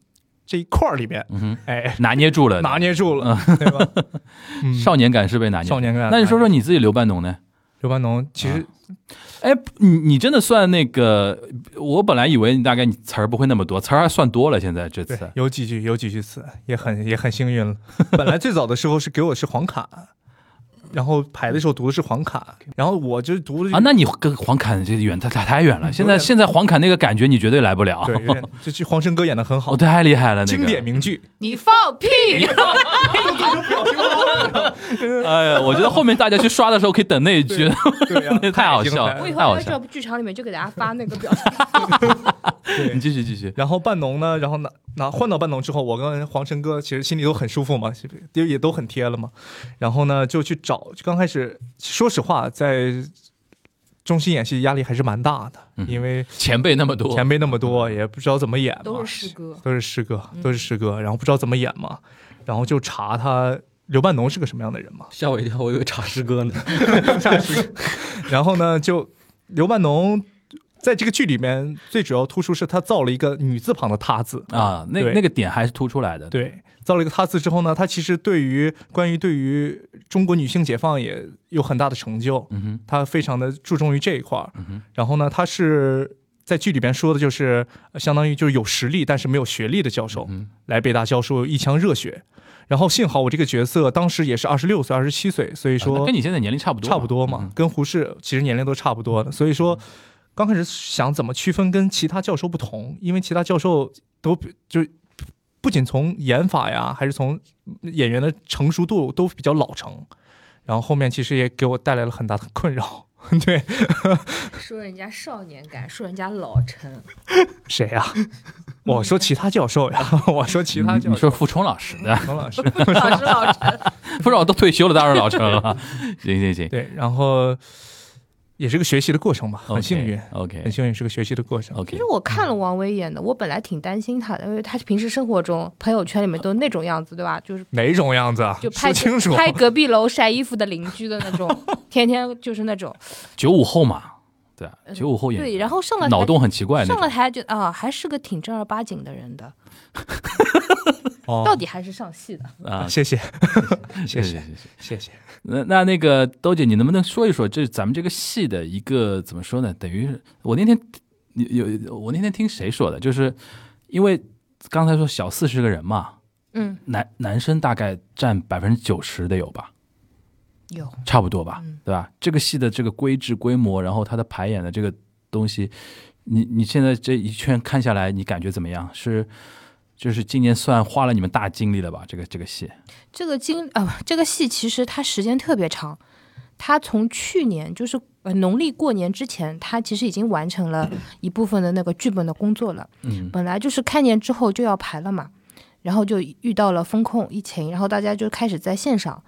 这一块儿里边，嗯哼，哎，拿捏住了，拿捏住了，对吧？嗯少年感是被拿捏。少年感。那你说说你自己刘半农呢？刘半农，其实哎，你你真的算那个？我本来以为你大概你词儿不会那么多，词儿还算多了。现在这次有几句有几句词也很也很幸运了。本来最早的时候是给我是黄卡，然后排的时候读的是黄侃，然后我就读了啊，那你跟黄侃这远太太太远了。现在现在黄侃那个感觉你绝对来不了。对，有点这句黄生哥演的很好哦，，太厉害了，那个经典名句。你放屁！哎呀，我觉得后面大家去刷的时候可以等那一句，太好笑我以后太好笑在这部剧场里面就给大家发那个表情。你。继续继续。然后半农呢，然后呢？那换到半农之后，我跟黄生哥其实心里都很舒服嘛，因为也都很贴了嘛。然后呢，就去找，就刚开始说实话，在中心演戏压力还是蛮大的，嗯。因为前辈那么多，前辈那么多，也不知道怎么演嘛，都是师哥，都是师哥，都是师哥，然后不知道怎么演嘛，然后就查他刘半农是个什么样的人嘛，吓我一跳，我以为查师哥呢。然后呢，就刘半农在这个剧里面最主要突出是他造了一个女字旁的他字，啊，那那个点还是突出来的。对，造了一个他字之后呢，他其实对于关于对于中国女性解放也有很大的成就，嗯哼，他非常的注重于这一块儿。嗯哼，然后呢，他是在剧里边说的就是呃相当于就是有实力但是没有学历的教授，嗯来北大教授一腔热血。然后幸好我这个角色当时也是二十六岁、二十七岁，所以说跟你现在年龄差不多，差不多嘛，嗯跟胡适其实年龄都差不多的。所以说刚开始想怎么区分跟其他教授不同，因为其他教授都比就不仅从演法呀，还是从演员的成熟度都比较老成。然后后面其实也给我带来了很大的困扰。对，说人家少年感，说人家老成，谁呀、我说其他教授呀，我说其他教授。你你说傅冲老师的，冯老师老师老成。傅冲都退休了，当然老成了。行行行对，然后也是个学习的过程吧，很幸运，OK 很幸运是个学习的过程。OK 其实我看了王威演的，我本来挺担心他的，因为他平时生活中朋友圈里面都那种样子，对吧？就是哪种样子啊？就拍清楚。拍隔壁楼晒衣服的邻居的那种，天天就是那种九五后嘛，对啊，九五后演对，然后上了台脑洞很奇怪。上了台就啊，还是个挺正儿八经的人的，哦到底还是上戏的。啊，谢谢，谢谢谢谢。那那那个兜姐，你能不能说一说这咱们这个戏的一个怎么说呢？等于我那天有有我那天听谁说的，就是因为刚才说小四十个人嘛，嗯，男男生大概占百分之九十的有吧，有差不多吧，嗯对吧？这个戏的这个规制规模，然后它的排演的这个东西，你你现在这一圈看下来，你感觉怎么样？是就是今年算花了你们大精力了吧？这个这个戏，这个精啊、这个戏其实它时间特别长，它从去年就是呃农历过年之前，它其实已经完成了一部分的那个剧本的工作了。嗯本来就是开年之后就要排了嘛，然后就遇到了风控疫情，然后大家就开始在线上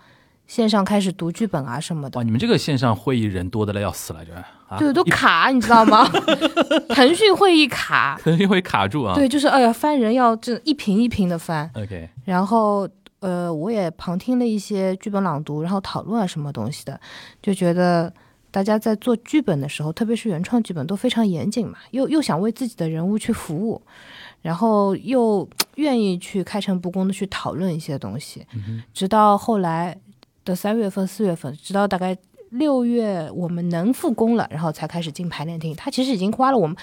线上开始读剧本啊什么的哇，。你们这个线上会议人多的了要死了，这啊，对，都卡，你知道吗？腾讯会议卡，腾讯会卡住啊。对，就是哎呀，翻人要这一屏一屏的翻，，OK，然后呃，我也旁听了一些剧本朗读，然后讨论啊什么东西的，就觉得大家在做剧本的时候，特别是原创剧本都非常严谨嘛，又又想为自己的人物去服务，然后又愿意去开诚布公的去讨论一些东西，直到后来的三月份、四月份，直到大概。六月我们能复工了，然后才开始进排练厅。它其实已经花了我们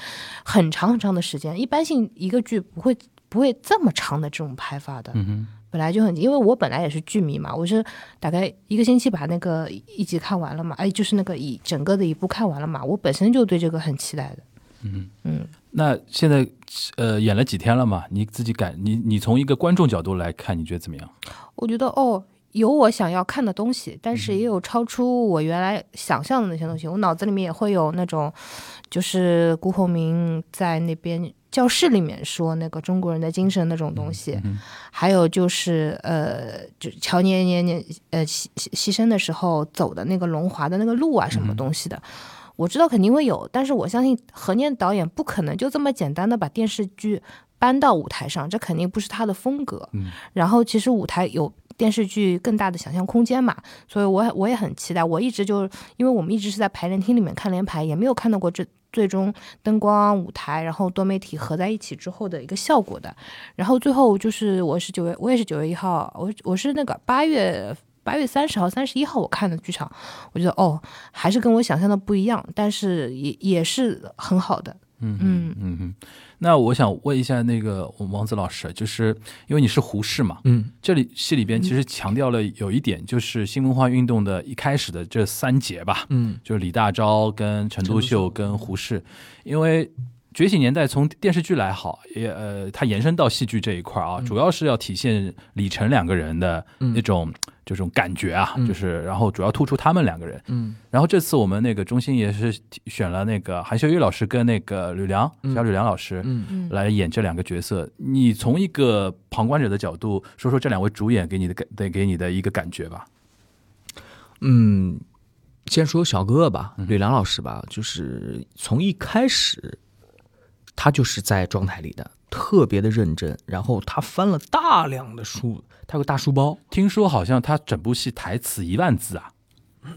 很长很长的时间。一般性一个剧不会不会这么长的这种拍法的。嗯哼，本来就很，因为我本来也是剧迷嘛，我是大概一个星期把那个一集看完了嘛，哎，就是那个一整个的一部看完了嘛，我本身就对这个很期待的。嗯嗯，那现在呃演了几天了嘛？你自己感你你从一个观众角度来看，你觉得怎么样？我觉得哦，有我想要看的东西，但是也有超出我原来想象的那些东西。我脑子里面也会有那种，就是辜鸿铭在那边教室里面说那个中国人的精神那种东西，嗯还有就是呃，就乔年年年呃牺牺牺牲的时候走的那个龙华的那个路啊，什么东西的。我知道肯定会有，但是我相信何念导演不可能就这么简单的把电视剧搬到舞台上，这肯定不是他的风格。嗯，然后其实舞台有电视剧更大的想象空间嘛，所以我我也很期待。我一直就因为我们一直是在排练厅里面看连排，也没有看到过这最终灯光、舞台，然后多媒体合在一起之后的一个效果的。然后最后就是我是九月，我也是九月一号，我我是那个八月。八月三十号、三十一号我看的剧场，我觉得哦，还是跟我想象的不一样，但是也也是很好的。嗯嗯嗯嗯。那我想问一下那个王子老师，就是因为你是胡适嘛，嗯，这里戏里边其实强调了有一点，就是新文化运动的一开始的这三杰吧，嗯，就是李大钊跟陈独秀跟胡适，因为。觉醒年代从电视剧来好，也呃，它延伸到戏剧这一块啊，主要是要体现李晨两个人的那种这种感觉啊，就是然后主要突出他们两个人。嗯，然后这次我们那个中心也是选了那个韩秀玉老师跟那个吕梁小吕梁老师，嗯来演这两个角色。你从一个旁观者的角度说说这两位主演给你的感对给你的一个感觉吧。嗯，先说小哥哥吧，吕梁老师吧，就是从一开始。他就是在状态里的，特别的认真。然后他翻了大量的书，他有个大书包。听说好像他整部戏台词一万字啊，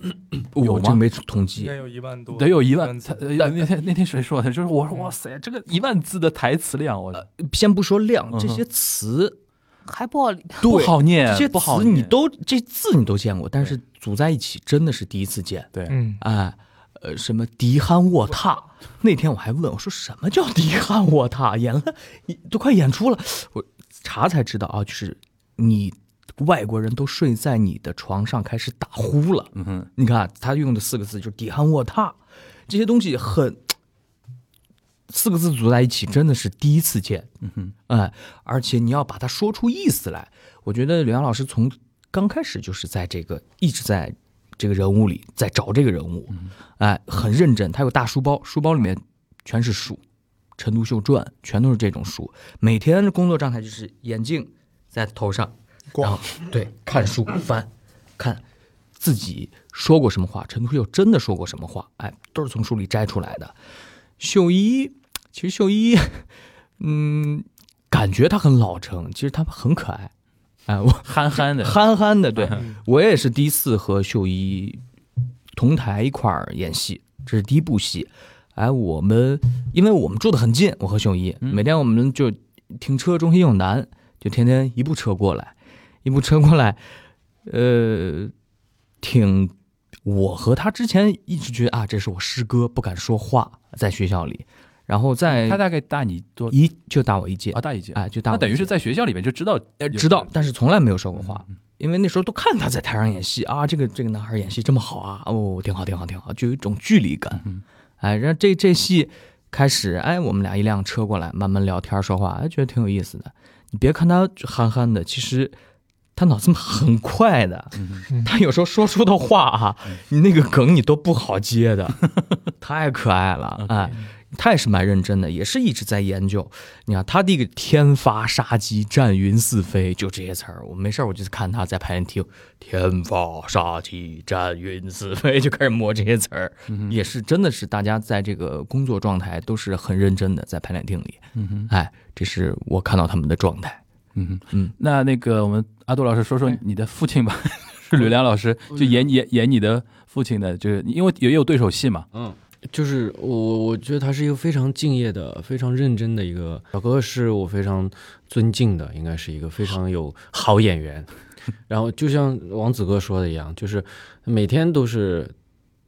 有吗？这没统计，应该有一万多，得有一万。字。那天那天谁说的？就是我说哇塞，这个一万字的台词量，我先不说量，这些词还不好不好念，这些不好词你都这字你都见过，但是组在一起真的是第一次见。对，嗯，哎。呃，什么迪憨卧榻？那天我还问我说，什么叫迪憨卧榻？演了，都快演出了，我查才知道啊，就是你外国人都睡在你的床上开始打呼了。嗯哼，你看他用的四个字就是迪憨卧榻，这些东西很四个字组在一起，真的是第一次见。嗯哼，哎，而且你要把它说出意思来，我觉得刘洋老师从刚开始就是在这个一直在。这个人物里在找这个人物，哎，很认真。他有大书包，书包里面全是书，《陈独秀传》全都是这种书。每天的工作状态就是眼镜在头上，然后对看书翻，看自己说过什么话，陈独秀真的说过什么话，哎，都是从书里摘出来的。秀一，其实秀一，嗯，感觉他很老成，其实他很可爱。哎，我憨憨的，憨憨的，对我也是第一次和秀一同台一块儿演戏，这是第一部戏。哎，我们因为我们住的很近，我和秀一每天我们就停车中心又南，就天天一部车过来，一部车过来，呃，挺我和他之前一直觉得啊，这是我师哥，不敢说话，在学校里。然后在他大概大你多一就大我一届啊，大一届，哎，就大那等于是在学校里面就知道，呃，知道，但是从来没有说过话，因为那时候都看他在台上演戏啊，这个这个男孩演戏这么好啊，哦，挺好，挺好，挺好，就有一种距离感，哎，然后这这戏开始，哎，我们俩一辆车过来，慢慢聊天说话，哎，觉得挺有意思的。你别看他憨憨的，其实他脑子很快的，他有时候说出的话啊，你那个梗你都不好接的，太可爱了，哎。他也是蛮认真的，也是一直在研究。你看他这个“天发杀机，战云四飞”，就这些词儿。我没事我就看他在排练厅，“天发杀机，战云四飞”，就开始摸这些词儿。也是真的是大家在这个工作状态都是很认真的，在排练厅里。嗯哼，哎，这是我看到他们的状态。嗯哼，嗯，那那个我们阿杜老师说说你的父亲吧，是吕梁老师，就演演演你的父亲的，就是因为也有对手戏嘛。嗯。就是我，我觉得他是一个非常敬业的、非常认真的一个小哥，是我非常尊敬的，应该是一个非常有好演员。然后就像王子哥说的一样，就是每天都是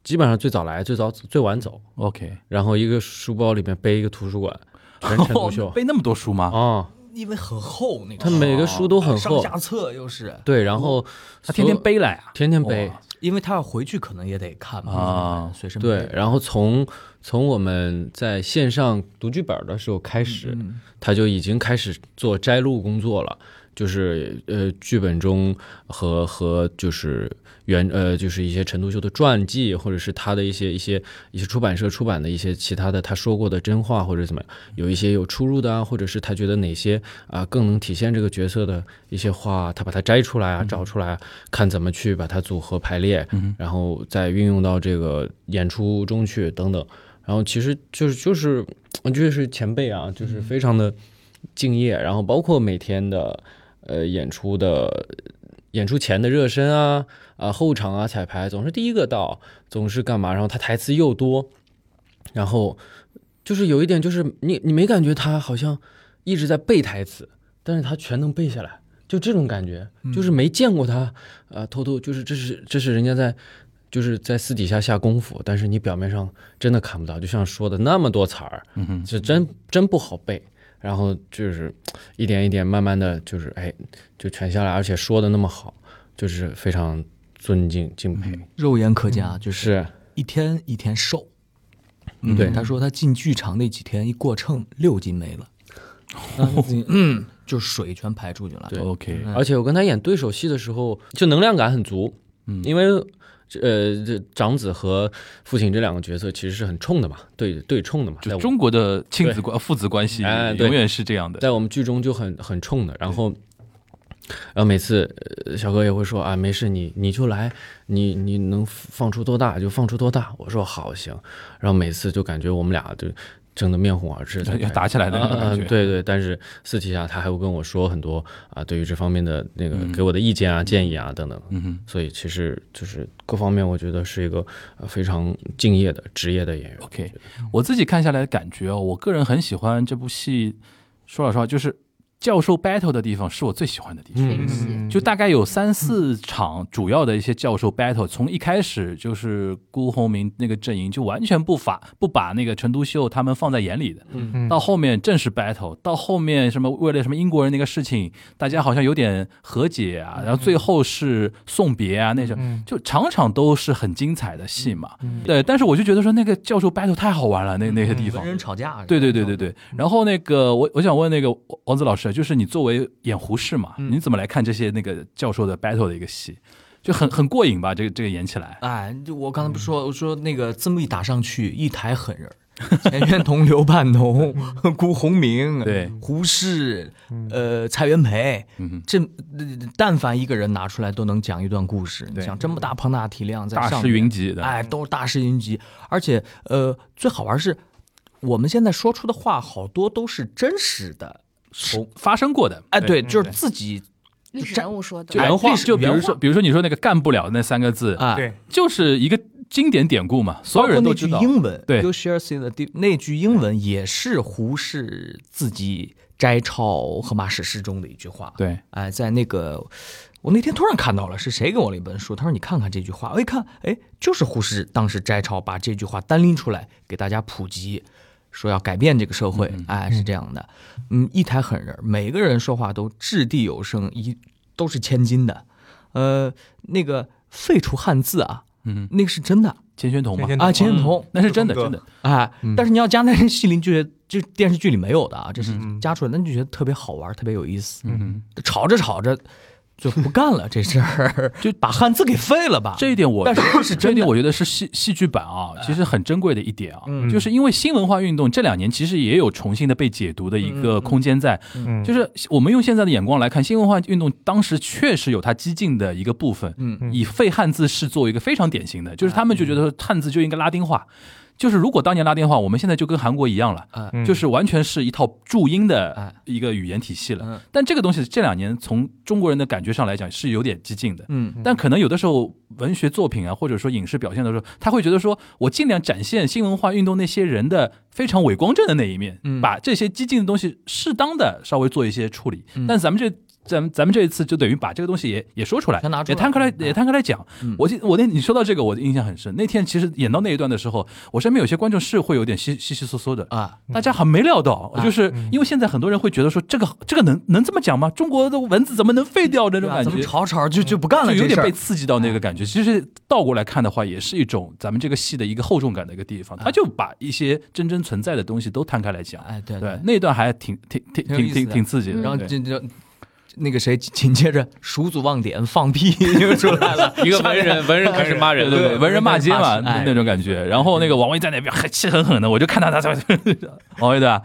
基本上最早来、最早最晚走。OK，然后一个书包里面背一个图书馆，全陈独秀，背那么多书吗？啊，因为很厚，那个他每个书都很厚，上下册又是对，然后他天天背来啊，天天背。因为他要回去可能也得看嘛啊随身对，然后从从我们在线上读剧本的时候开始，嗯。他就已经开始做摘录工作了，就是呃剧本中和和就是原呃就是一些陈独秀的传记，或者是他的一些一些一些出版社出版的一些其他的他说过的真话或者怎么样，有一些有出入的啊，或者是他觉得哪些啊、更能体现这个角色的一些话，他把它摘出来啊，找出来啊，看怎么去把它组合排列，嗯然后再运用到这个演出中去等等。然后其实就是就是我觉得是前辈啊，就是非常的敬业，然后包括每天的呃演出的演出前的热身啊啊后场啊彩排，总是第一个到，总是干嘛？然后他台词又多，然后就是有一点就是你你没感觉他好像一直在背台词，但是他全能背下来。就这种感觉，就是没见过他，呃，偷偷就是这是这是人家在，就是在私底下下功夫，但是你表面上真的看不到，就像说的那么多词儿，是真真不好背。然后就是一点一点慢慢的就是哎，就全下来，而且说的那么好，就是非常尊敬敬佩。肉眼可见啊，就是是，一天一天瘦。嗯对他说他进剧场那几天一过秤六斤没了，嗯，就水全排出去了。对 OK，嗯而且我跟他演对手戏的时候，就能量感很足，嗯因为呃，这长子和父亲这两个角色其实是很冲的嘛，对对冲的嘛，就中国的亲子关父子关系永远是这样的。在我们剧中就很很冲的，然后。然后每次呃小哥也会说啊，没事，你你就来，你你能放出多大就放出多大。我说好行，然后每次就感觉我们俩就争得面红耳赤，要打起来的那种啊感觉。对对，但是私底下他还会跟我说很多啊，对于这方面的那个嗯给我的意见啊、建议啊等等。嗯哼所以其实就是各方面，我觉得是一个呃非常敬业的职业的演员。，OK，我自己看下来的感觉哦，我个人很喜欢这部戏。说老实话，就是教授 battle 的地方是我最喜欢的地方。就大概有三四场主要的一些教授 battle，从一开始就是辜鸿铭那个阵营就完全不法不把那个陈独秀他们放在眼里的，嗯到后面正式 battle，到后面什么为了什么英国人那个事情，大家好像有点和解啊，然后最后是送别啊那种，嗯就场场都是很精彩的戏嘛。对，但是我就觉得说那个教授 battle 太好玩了，那那些地方文。人吵架。对对对对对，然后那个我我想问那个王子老师，就是你作为演胡适嘛，你怎么来看这些那个教授的 battle 的一个戏，就很很过瘾吧？这个这个演起来，哎，就我刚才不是说，我说那个字幕一打上去，一台狠人儿，钱玄同、刘半农 辜鸿铭、对。胡适，呃，蔡元培，嗯，这呃但凡一个人拿出来都能讲一段故事。你对想这么大庞大体量在大上面师云集的，哎，都是大师云集，而且呃，最好玩是，我们现在说出的话好多都是真实的，从发生过的，哎，对，就是自己历史人物说的。原话，历史就比如说，比如说你说那个干不了那三个字，啊，对，就是一个经典典故嘛，所有人都知道。英文，对。Y o u share see the deep，那句英文也是胡适自己摘抄《荷马史诗》中的一句话。，对，哎，在那个我那天突然看到了，是谁给我了一本书？他说你看看这句话，我一看，哎，就是胡适当时摘抄，把这句话单拎出来给大家普及。说要改变这个社会，哎，是这样的，嗯，一台狠人，每个人说话都掷地有声，一都是千金的，呃，那个废除汉字啊，嗯，那个是真的，钱玄同嘛，啊，钱玄同，那是真的，真的。哎，但是你要加在这戏里，就觉得这电视剧里没有的啊，这是嗯。加出来，那你就觉得特别好玩，特别有意思。嗯。吵着吵着就不干了这事儿，就把汉字给废了吧。这一点我，但是这一点，我觉得是戏戏剧版啊，其实很珍贵的一点啊，嗯。就是因为新文化运动这两年其实也有重新的被解读的一个空间在，嗯。就是我们用现在的眼光来看，新文化运动当时确实有它激进的一个部分，嗯。以废汉字是作为一个非常典型的，就是他们就觉得说汉字就应该拉丁化。就是如果当年拉丁化，我们现在就跟韩国一样了，啊嗯。就是完全是一套注音的哎一个语言体系了。嗯。但这个东西这两年从中国人的感觉上来讲是有点激进的，嗯。但可能有的时候文学作品啊，或者说影视表现的时候，他会觉得说我尽量展现新文化运动那些人的非常伟光正的那一面，嗯。把这些激进的东西适当的稍微做一些处理。嗯。但咱们这咱们咱们这一次就等于把这个东西也也说出来，全拿出来也摊开来，嗯也摊开来讲。嗯我记我那你说到这个，我印象很深。那天其实演到那一段的时候，我身边有些观众是会有点稀稀稀嗦嗦的。啊，大家还没料到，啊就是因为现在很多人会觉得说这个这个能能这么讲吗？中国的文字怎么能废掉的那种感觉？怎么吵吵就就不干了就有点被刺激到那个感觉。其实倒过来看的话，也是一种咱们这个戏的一个厚重感的一个地方。他就把一些真正存在的东西都摊开来讲。哎，对对，那段还挺挺挺挺挺挺刺激的。嗯然后对这这那个谁紧接着蜀祖望典放屁 就出来了，一个文人，文人开始骂人，对对对，文人骂街嘛，哎。那种感觉。然后那个王维在那边很气狠狠的，我就看到他，在 王维对吧？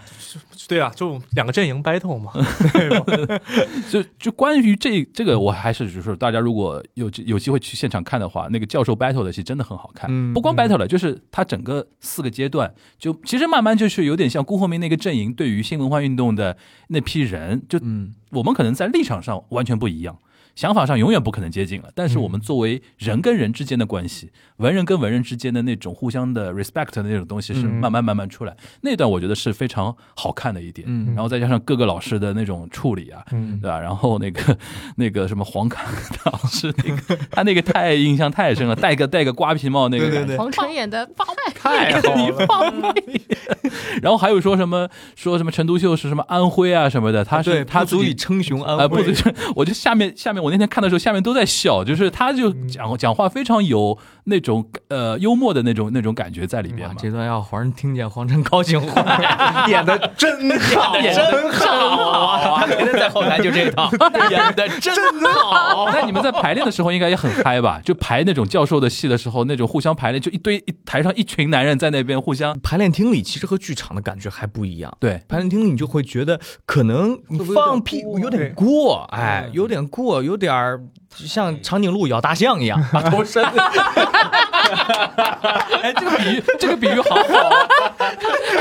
对啊，就两个阵营 battle 嘛。就就关于这这个，我还是就是，大家如果有有机会去现场看的话，那个教授 battle 的戏真的很好看。嗯不光 battle 了，就是他整个四个阶段，就其实慢慢就是有点像辜鸿铭那个阵营对于新文化运动的那批人，就嗯我们可能在立场上完全不一样。想法上永远不可能接近了，但是我们作为人跟人之间的关系，文人跟文人之间的那种互相的 respect 的那种东西，是嗯。慢慢慢慢出来。那段我觉得是非常好看的一点，嗯。然后再加上各个老师的那种处理啊，嗯。对吧？然后那个 那个什么黄侃老师，那个 他那个太印象太深了，戴个戴个瓜皮帽那个，对对对。黄晨演的太好了，放屁。然后还有说什么说什么陈独秀是什么安徽啊什么的，他是他足以称雄安啊，不徽，对，我就下面下面我那天看的时候，下面都在笑，就是他就讲讲话非常有那种呃幽默的那种那种感觉在里边嘛。这段要皇上听见，皇上高兴坏，演的真好，演的真好。啊每天在后台就这一套，演的真好。那你们在排练的时候应该也很嗨吧？就排那种教授的戏的时候，那种互相排练，就一堆一台上一群男人在那边互相排练厅里其实和剧场的感觉还不一样。对排练厅里你就会觉得可能你放屁有点过，哎，有点过，有点儿像长颈鹿咬大象一样，把头伸。哎，这个比喻，这个比喻好好啊！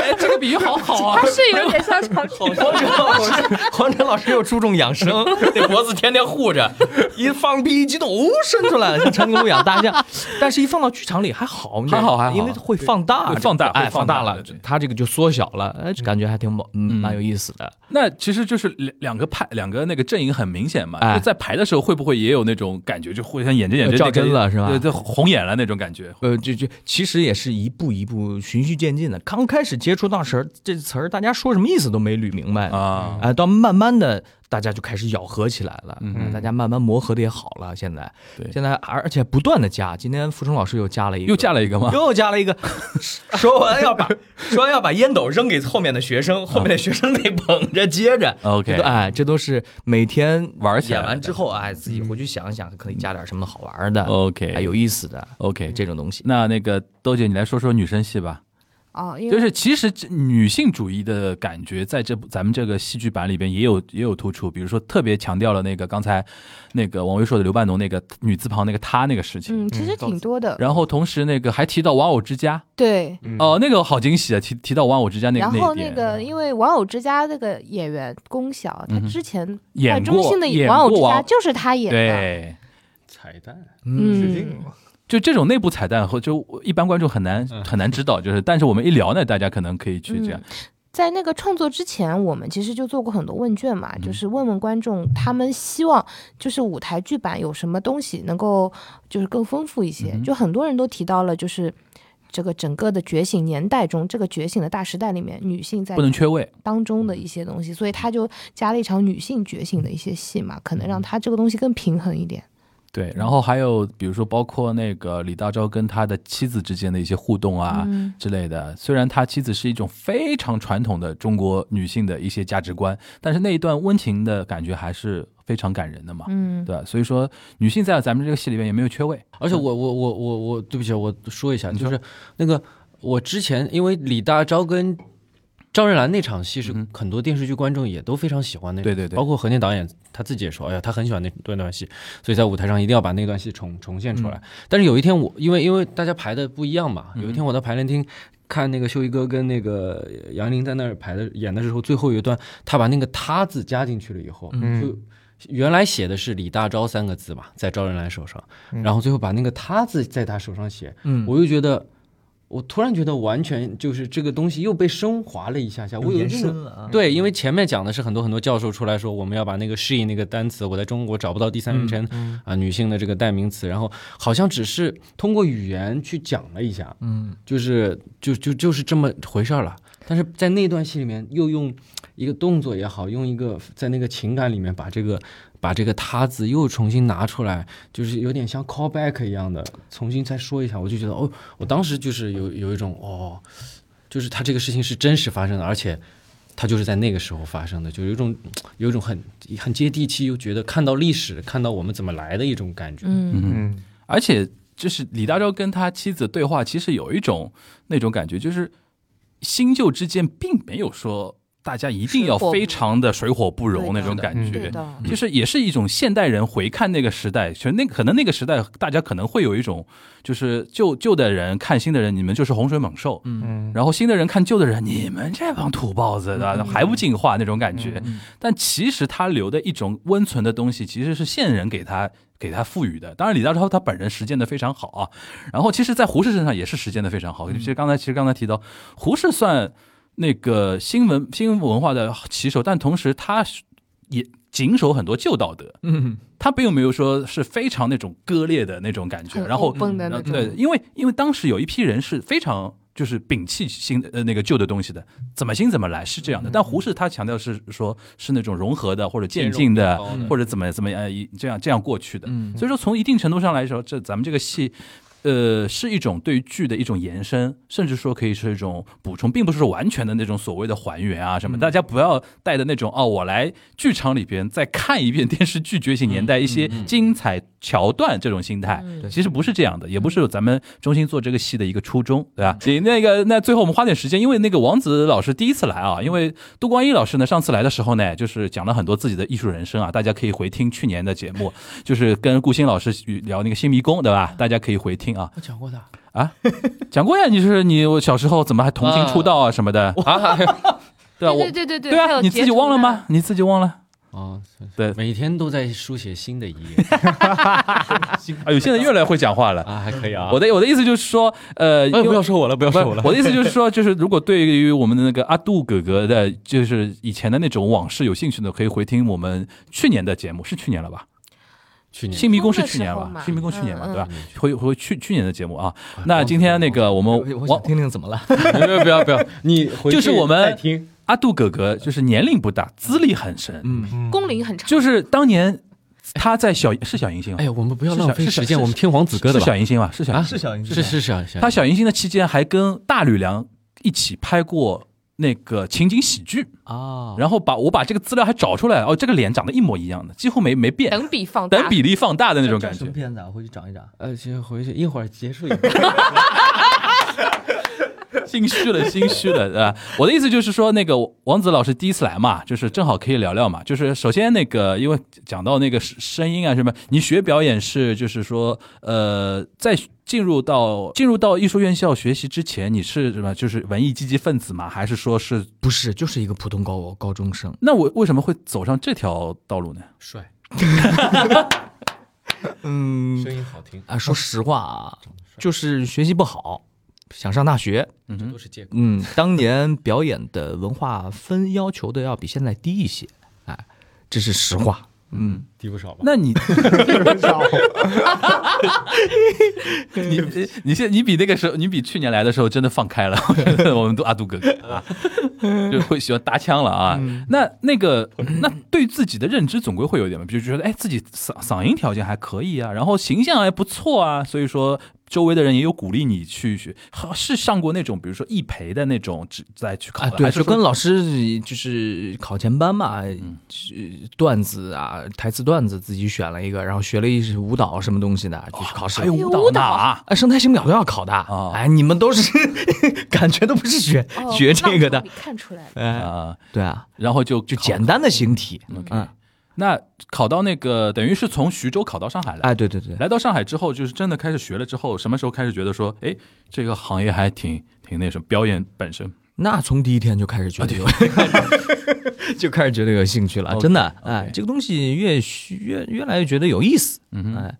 哎，这个比喻好好啊！他是有点像长颈鹿。黄晨老师，黄晨老师又注重养生，那脖子天天护着，一放屁一激动，哦伸出来了，像长颈鹿养大象。但是，一放到剧场里还好，还好还好因为会放大，会放大哎，放大大了它这个就缩小了，哎，感觉还挺猛嗯蛮有意思的。那其实就是两两个派，两个那个阵营很明显嘛。哎就在排的时候，会不会也有那种感觉，就互相演着演着较那个真了是吧对，对，红眼了那种感觉。呃，就就其实也是一步一步循序渐进的。刚开始接触到时候，这词儿大家说什么意思都没捋明白啊哎，到慢慢的大家就开始咬合起来了，嗯哎大家慢慢磨合的也好了。现在，对现在而而且不断的加，今天付成老师又加了一个，又加了一个吗？又加了一个，说完要把说完要把烟斗扔给后面的学生，后面的学生得捧着接着。OK 哎，这都是每天玩起来演完之后，哎，自己回去想一想，可以加点什么好玩的 OK 还有意思的 OK，这种东西。那那个豆姐，你来说说女生戏吧。哦，因为就是其实这女性主义的感觉，在这部咱们这个戏剧版里边也有也有突出，比如说特别强调了那个刚才那个王威说的刘半农那个女字旁那个她那个事情，嗯，其实挺多的。然后同时那个还提到玩偶之家，对，哦，那个好惊喜啊，提提到玩偶之家那个然后那个，因为玩偶之家那个演员龚晓，他之前演过中性的演玩偶之家就是他演的。对。彩蛋，嗯，就这种内部彩蛋和就一般观众很难嗯很难知道，就是但是我们一聊呢，大家可能可以去这样，在那个创作之前，我们其实就做过很多问卷嘛，嗯就是问问观众，他们希望就是舞台剧版有什么东西能够就是更丰富一些。就很多人都提到了，就是这个整个的觉醒年代中，这个觉醒的大时代里面，女性在不能缺位。当中的一些东西，所以他就加了一场女性觉醒的一些戏嘛，可能嗯让他这个东西更平衡一点。对，然后还有比如说包括那个李大钊跟他的妻子之间的一些互动啊。嗯，之类的，虽然他妻子是一种非常传统的中国女性的一些价值观，但是那一段温情的感觉还是非常感人的嘛，嗯，对吧？所以说，女性在咱们这个戏里面也没有缺位，而且我我我我我对不起，我说一下，就是那个我之前因为李大钊跟张瑞兰那场戏是很多电视剧观众也都非常喜欢那对对对。包括何念导演他自己也说，哎呀，他很喜欢那段段戏，所以在舞台上一定要把那段戏重重现出来。但是有一天我因为因为大家排的不一样嘛，嗯。有一天我到排练厅。看那个秀一哥跟那个杨林在那儿排的演的时候，最后一段他把那个“他”字加进去了以后，嗯。就原来写的是李大钊三个字嘛，在赵仁兰手上，嗯。然后最后把那个“他”字在他手上写，嗯。我就觉得我突然觉得完全就是这个东西又被升华了一下下，我有延这种伸了啊，对，因为前面讲的是很多很多教授出来说，我们要把那个适应那个单词，我在中国找不到第三人称、啊女性的这个代名词，然后好像只是通过语言去讲了一下，嗯，就是就就就是这么回事儿了。但是在那段戏里面，又用一个动作也好，用一个在那个情感里面把这个把这个他字又重新拿出来，就是有点像 callback 一样的，重新再说一下，我就觉得哦，我当时就是有有一种哦，就是他这个事情是真实发生的，而且他就是在那个时候发生的，就有一种有一种很很接地气，又觉得看到历史，看到我们怎么来的一种感觉。嗯嗯，而且就是李大钊跟他妻子对话，其实有一种那种感觉，就是新旧之间并没有说大家一定要非常的水火不容那种感嗯。觉就是也是一种现代人回看那个时代，其实那可能那个时代大家可能会有一种，就是旧旧的人看新的人，你们就是洪水猛兽，嗯，然后新的人看旧的人，你们这帮土包子的还不进化那种感觉。但其实他留的一种温存的东西，其实是现人给他给他赋予的。当然，李大钊他本人实践的非常好啊。然后，其实，在胡适身上也是实践的非常好。其实刚才其实刚才提到，胡适算那个新闻新文化的旗手，但同时他也谨守很多旧道德。嗯，他并没有说是非常那种割裂的那种感觉，然后崩的那种，呃对，因为因为当时有一批人是非常就是摒弃新的呃那个旧的东西的，怎么新怎么来是这样的。但胡适他强调是说是那种融合的或者渐进的或者怎么怎么呃一这样这样过去的。嗯所以说从一定程度上来说，这咱们这个戏。呃，是一种对于剧的一种延伸，甚至说可以是一种补充，并不是完全的那种所谓的还原啊什么。大家不要带的那种哦，我来剧场里边再看一遍电视剧《觉醒年代》一些精彩桥段这种心态，嗯其实不是这样的，也不是咱们中心做这个戏的一个初衷，对吧？行，那个那最后我们花点时间，因为那个王子老师第一次来啊，因为杜光一老师呢上次来的时候呢，就是讲了很多自己的艺术人生啊，大家可以回听去年的节目，就是跟顾欣老师聊那个新迷宫，对吧？大家可以回听啊我讲过的啊，讲过呀，你是你我小时候怎么还童星出道啊什么的，啊，对啊？我对对对对对啊，你自己忘了吗？？你自己忘了？哦，对每天都在书写新的一页哎呦，现在越来越会讲话了。啊，还可以啊。我的我的意思就是说，呃，哎不要说我了，不要说我了。我的意思就是说，就是如果对于我们的那个阿杜哥哥的，就是以前的那种往事有兴趣的，可以回听我们去年的节目，是去年了吧？去年。新迷宫是去年？吧新迷宫去年嘛，嗯对吧？嗯？回回去去年的节目啊。那今天那个我们我听听怎么了。不要不要不要，你回去就是我们再听。阿杜哥哥，就是年龄不大，资历很深，嗯，工龄很长，就是当年他在小是小银星啊哎，呀，我们不要浪费时间，是小是我们听王子哥的吧？是小。银星吧？是小啊银星。是小银星。是是啊，是啊他小银星的期间还跟大吕梁一起拍过那个情景喜剧。啊，然后把我把这个资料还找出来，哦，这个脸长得一模一样的，几乎没没变，等比放大，等比例放大的那种感觉什么。片子啊？我回去找一找。呃，先回去一会儿结束以后，心虚了，心虚了，对吧？我的意思就是说，那个王子老师第一次来嘛，就是正好可以聊聊嘛。就是首先那个，因为讲到那个声声音啊什么，你学表演是就是说，呃，在进入到进入到艺术院校学习之前，你是什么？就是文艺积极分子吗？还是说是？不是，就是一个普通高高中生。那我为什么会走上这条道路呢？帅，嗯声音好听，啊，说实话啊，就是学习不好，想上大学。嗯哼，都是借口。嗯，当年表演的文化分要求的要比现在低一些，哎，这是实话。嗯，低不少吧？那你 你你现你比那个时候，你比去年来的时候真的放开了，我觉得我们都阿杜哥哥啊，就会喜欢搭腔了啊。那那个那对自己的认知总归会有一点嘛，比如觉得哎自己嗓嗓音条件还可以啊，然后形象还不错啊，所以说周围的人也有鼓励你去学，好是上过那种比如说艺培的那种只再去考啊，对，还是说就跟老师就是考前班嘛，是段子啊，台词段子自己选了一个，然后学了一舞蹈什么东西的，就是考试还有舞蹈呢啊。哎，生态形表都要考的。哦哎，你们都是 感觉都不是学、哦学这个的。看出来了，哎，啊，对啊，然后就就简单的形体。嗯，那考到那个，等于是从徐州考到上海来。哎，对对对，来到上海之后，就是真的开始学了之后，什么时候开始觉得说，哎，这个行业还挺挺那什么，表演本身。那从第一天就开始觉得有，就开始觉得有兴趣了真的。哎，这个东西越学越越来越觉得有意思，嗯哼，哎，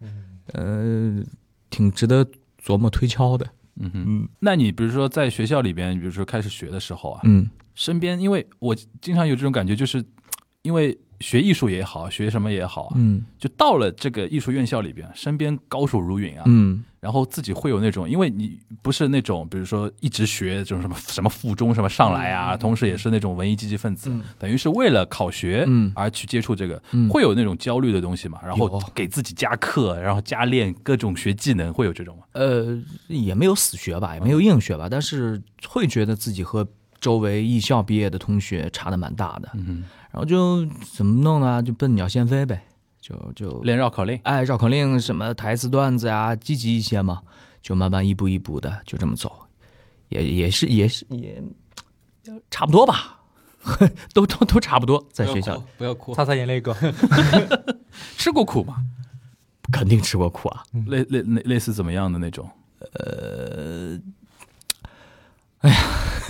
呃，挺值得琢磨推敲的。嗯哼，嗯。那你比如说在学校里边，比如说开始学的时候啊，嗯。身边因为我经常有这种感觉，就是因为学艺术也好，学什么也好啊，嗯。就到了这个艺术院校里边，身边高手如云啊，嗯。然后自己会有那种，因为你不是那种，比如说一直学这种什么什么附中什么上来啊，同时也是那种文艺积极分子，嗯。等于是为了考学嗯。而去接触这个，嗯。会有那种焦虑的东西嘛？然后给自己加课，然后加练各种学技能，会有这种吗？呃，也没有死学吧，也没有硬学吧，但是会觉得自己和周围艺校毕业的同学差的蛮大的，嗯然后就怎么弄呢？就笨鸟先飞呗，就就，练绕口令，哎绕口令什么台词段子呀，积极一些嘛，就慢慢一步一步的就这么走，也也是也是也差不多吧，都都都差不多，在学校。里不要哭，擦擦眼泪哥，吃过苦吗？肯定吃过苦啊，类类类类似怎么样的那种？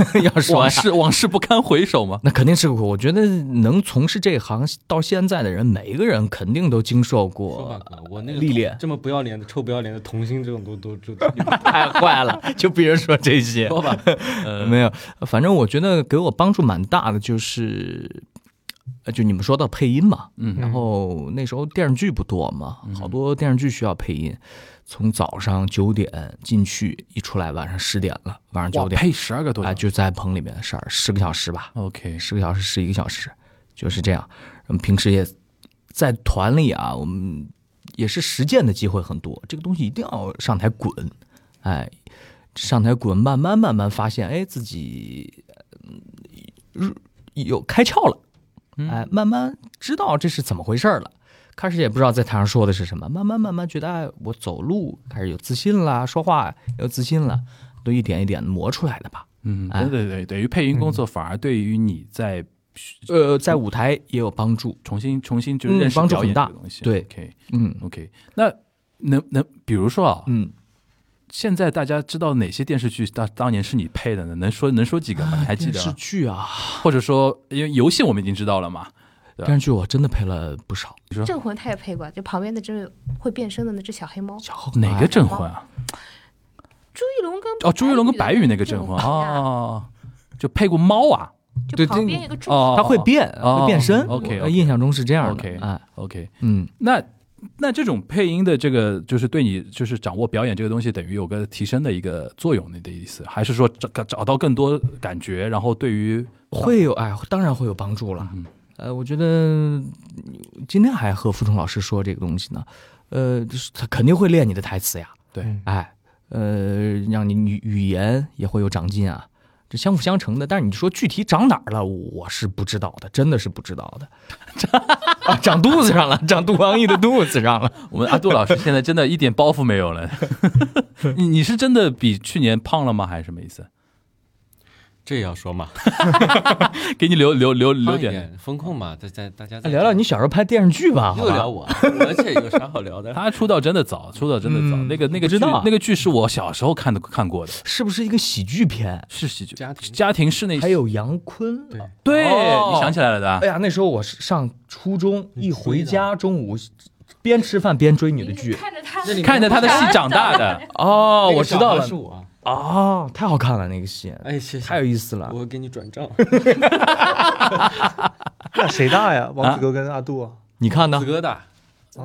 要说呀往事往事不堪回首吗？那肯定吃过苦。我觉得能从事这行到现在的人，每一个人肯定都经受说过吧，哥，我那个历练这么不要脸的、臭不要脸的童星，这种都都都 太坏了，就别人说这些。说吧，呃，没有，反正我觉得给我帮助蛮大的，就是，呃就你们说到配音嘛，嗯然后那时候电视剧不多嘛，好多电视剧需要配音，从早上九点进去，一出来晚上十点了，晚上哇，九点，配十二个多啊，小时就在棚里面十二十个小时吧，，OK，十个小时十一个小时，就是这样。我们平时也在团里啊，我们也是实践的机会很多，这个东西一定要上台滚，哎，上台滚，慢慢慢慢发现，哎，自己嗯入有开窍了，哎，慢慢知道这是怎么回事儿了。开始也不知道在台上说的是什么，慢慢慢慢觉得，哎，我走路开始有自信了，说话有自信了，都一点一点磨出来的吧。嗯，哎对对对，等于配音工作反而对于你在呃，在舞台也有帮助。重新重新就是帮助很大东西。对，OK 嗯 OK，那能能比如说啊，嗯，现在大家知道哪些电视剧当当年是你配的呢？能说能说几个吗？你还记得电视？剧啊？或者说，因为游戏我们已经知道了嘛，电视剧我真的配了不少。镇魂他也配过，就旁边那只会变身的那只小黑猫，小后哪个镇魂啊？朱一龙跟哦，朱一龙跟白宇那个镇镇魂呀，哦，就配过猫啊。对就旁边有个柱哦，他会变，哦会变身。OK，OK 我印象中是这样的。OK 哎，OK，嗯，那那这种配音的这个，就是对你就是掌握表演这个东西，等于有个提升的一个作用，你的意思？还是说找找到更多感觉，然后对于会有哎，当然会有帮助了。嗯呃，我觉得今天还和付冲老师说这个东西呢。呃，就是他肯定会练你的台词呀。对嗯哎，呃，让你语语言也会有长进啊，这相辅相成的。但是你说具体长哪儿了，我是不知道的，真的是不知道的。啊，长肚子上了，长杜光义的肚子上了。我们阿杜老师现在真的一点包袱没有了。你你是真的比去年胖了吗？还是什么意思？这也要说嘛，给你留留留留点。风控嘛，大家大家再聊聊你小时候拍电视剧吧，好吧又聊我，我这有啥好聊的？他出道真的早，出道真的早。嗯那个那个剧不知道那个剧是我小时候看的看过的，是不是一个喜剧片？是喜剧家庭家庭室内还有杨坤，对对，哦你想起来了的哎。呀，那时候我是上初中，一回家中午边吃饭边追你的剧。看着他看着他的戏长大的，哦，我知道了是。我。哦，太好看了那个戏，哎，谢谢，太有意思了。我给你转账。那谁大呀？王子哥跟阿杜啊？你看呢子？哥大，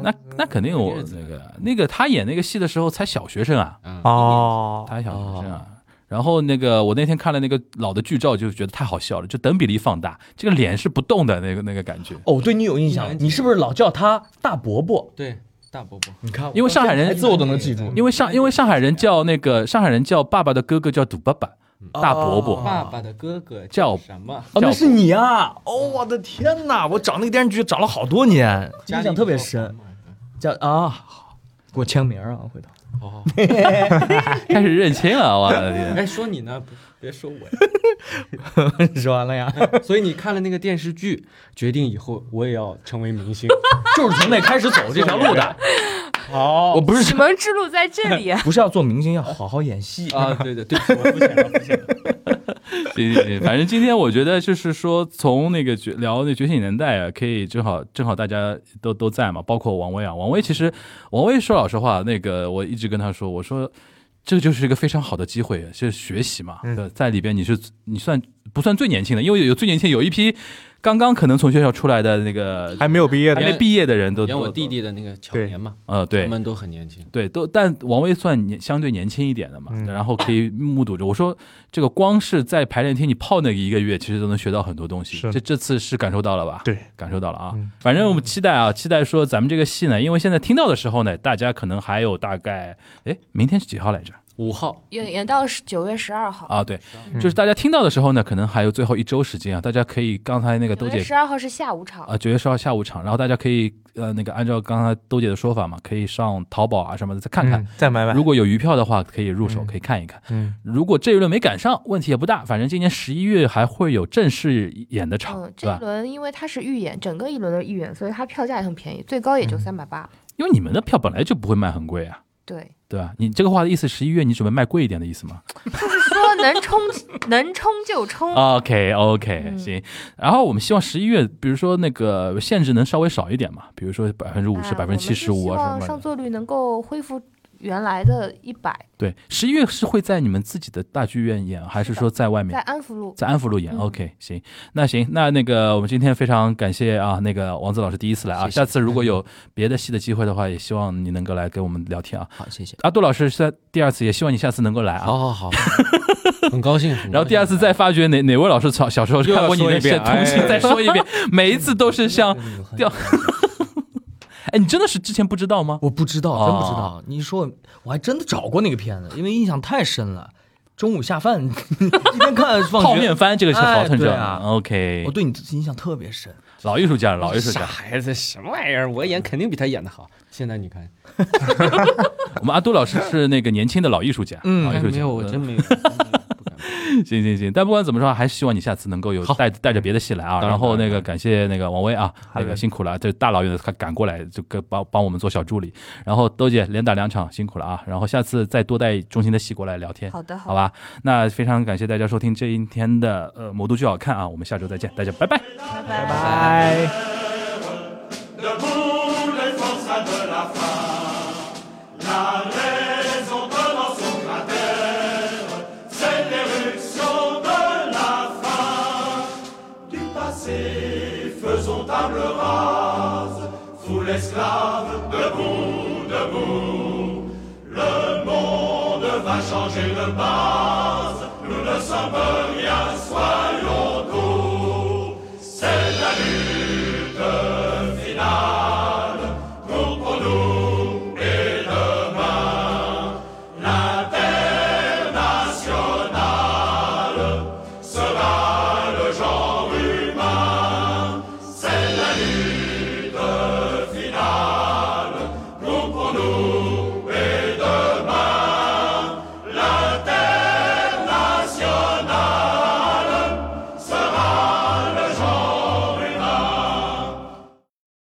那那肯定我那个那个他演那个戏的时候才小学生啊，嗯，哦，他还小学生啊。然后那个我那天看了那个老的剧照，就觉得太好笑了，就等比例放大，这个脸是不动的那个那个感觉。哦，对你有印象，你是不是老叫他大伯伯？对，大伯伯，你看，因为上海人台词我都能记住。因为上因为上海人叫那个上海人叫爸爸的哥哥叫赌爸爸，大伯伯。爸爸的哥哥叫什么？哦，那是你啊！哦，我的天哪！我找那个电视剧找了好多年，印象特别深。叫啊，给我签名啊，回头。哦，开始认亲了，我的天！哎，说你呢，不别说我呀。说完了呀，所以你看了那个电视剧，决定以后我也要成为明星。就是从那开始走这条路的。好我不是什么之路在这里。不是要做明星，要好好演戏。啊，对对，对我不行了，不行了。行行行，反正今天我觉得就是说，从那个觉聊那觉醒年代啊，可以正好正好大家都都在嘛，包括王威啊。王威其实，王威说老实话，那个我一直跟他说，我说这就是一个非常好的机会，是学习嘛。在里边你是你算不算最年轻的？因为有有最年轻，有一批刚刚可能从学校出来的那个还没有毕业的，还没毕业的人都都连我弟弟的那个巧年嘛，呃对他们都很年轻。对都，但王威算年相对年轻一点的嘛，嗯然后可以目睹着。我说这个光是在排练厅你泡那个一个月，其实都能学到很多东西。这这次是感受到了吧？对，感受到了啊。嗯反正我们期待啊，期待说咱们这个戏呢，因为现在听到的时候呢，大家可能还有大概，哎，明天是几号来着？五号演演到是九月十二号，啊，对，嗯就是大家听到的时候呢，可能还有最后一周时间啊，大家可以刚才那个九兜姐月十二号是下午场，啊，九月十号下午场，然后大家可以呃那个按照刚才兜姐的说法嘛，可以上淘宝啊什么的再看看。嗯再买买。如果有余票的话，可以入手，嗯可以看一看。嗯如果这一轮没赶上，问题也不大，反正今年十一月还会有正式演的场，嗯，对吧这一？轮因为它是预演，整个一轮的预演，所以它票价也很便宜，最高也就嗯三百八。因为你们的票本来就不会卖很贵啊，对，对吧？你这个话的意思，十一月你准备卖贵一点的意思吗就是说能冲能冲就冲。OK OK，、嗯行。然后我们希望十一月，比如说那个限制能稍微少一点嘛，比如说百分之五十、哎百分之七十五啊什么的。望上座率能够恢复原来的一百，对，十一月是会在你们自己的大剧院演，还是说在外面在？安福路。在安福路演、嗯 o k 行，那行，那那个我们今天非常感谢啊，那个王子老师第一次来啊，谢谢下次如果有 别的戏的机会的话，也希望你能够来跟我们聊天啊。好，谢谢。阿杜老师是在第二次，也希望你下次能够来啊。好好好，很高兴。然后第二次再发掘哪哪位老师小小时候看过你的说一遍同情，哎再说一遍，每一次都是像，掉哎，你真的是之前不知道吗？我不知道，真不知哦道。你说，我还真的找过那个片子，因为印象太深了。中午下饭 一边看放学泡面番这个是好哎很正对啊 OK，我对你印象特别深。老艺术家，老艺术傻家。孩子什么玩意儿？我演肯定比他演的好。现在你看，我们阿杜老师是那个年轻的老艺术家，嗯老艺术家。没有，我真嗯没有。行行行，但不管怎么说，还是希望你下次能够有带带着别的戏来啊。然然后那个感谢那个王威啊，那个辛苦了，这大老远的他赶过来，就跟帮帮我们做小助理。然后兜姐连打两场，辛苦了啊。然后下次再多带中心的戏过来聊天，好的，好吧？那非常感谢大家收听这一天的呃《魔都剧好看》啊，我们下周再见，大家拜拜。拜拜。Debout, debout. Le monde va changer de base, nous ne sommes rien, soyons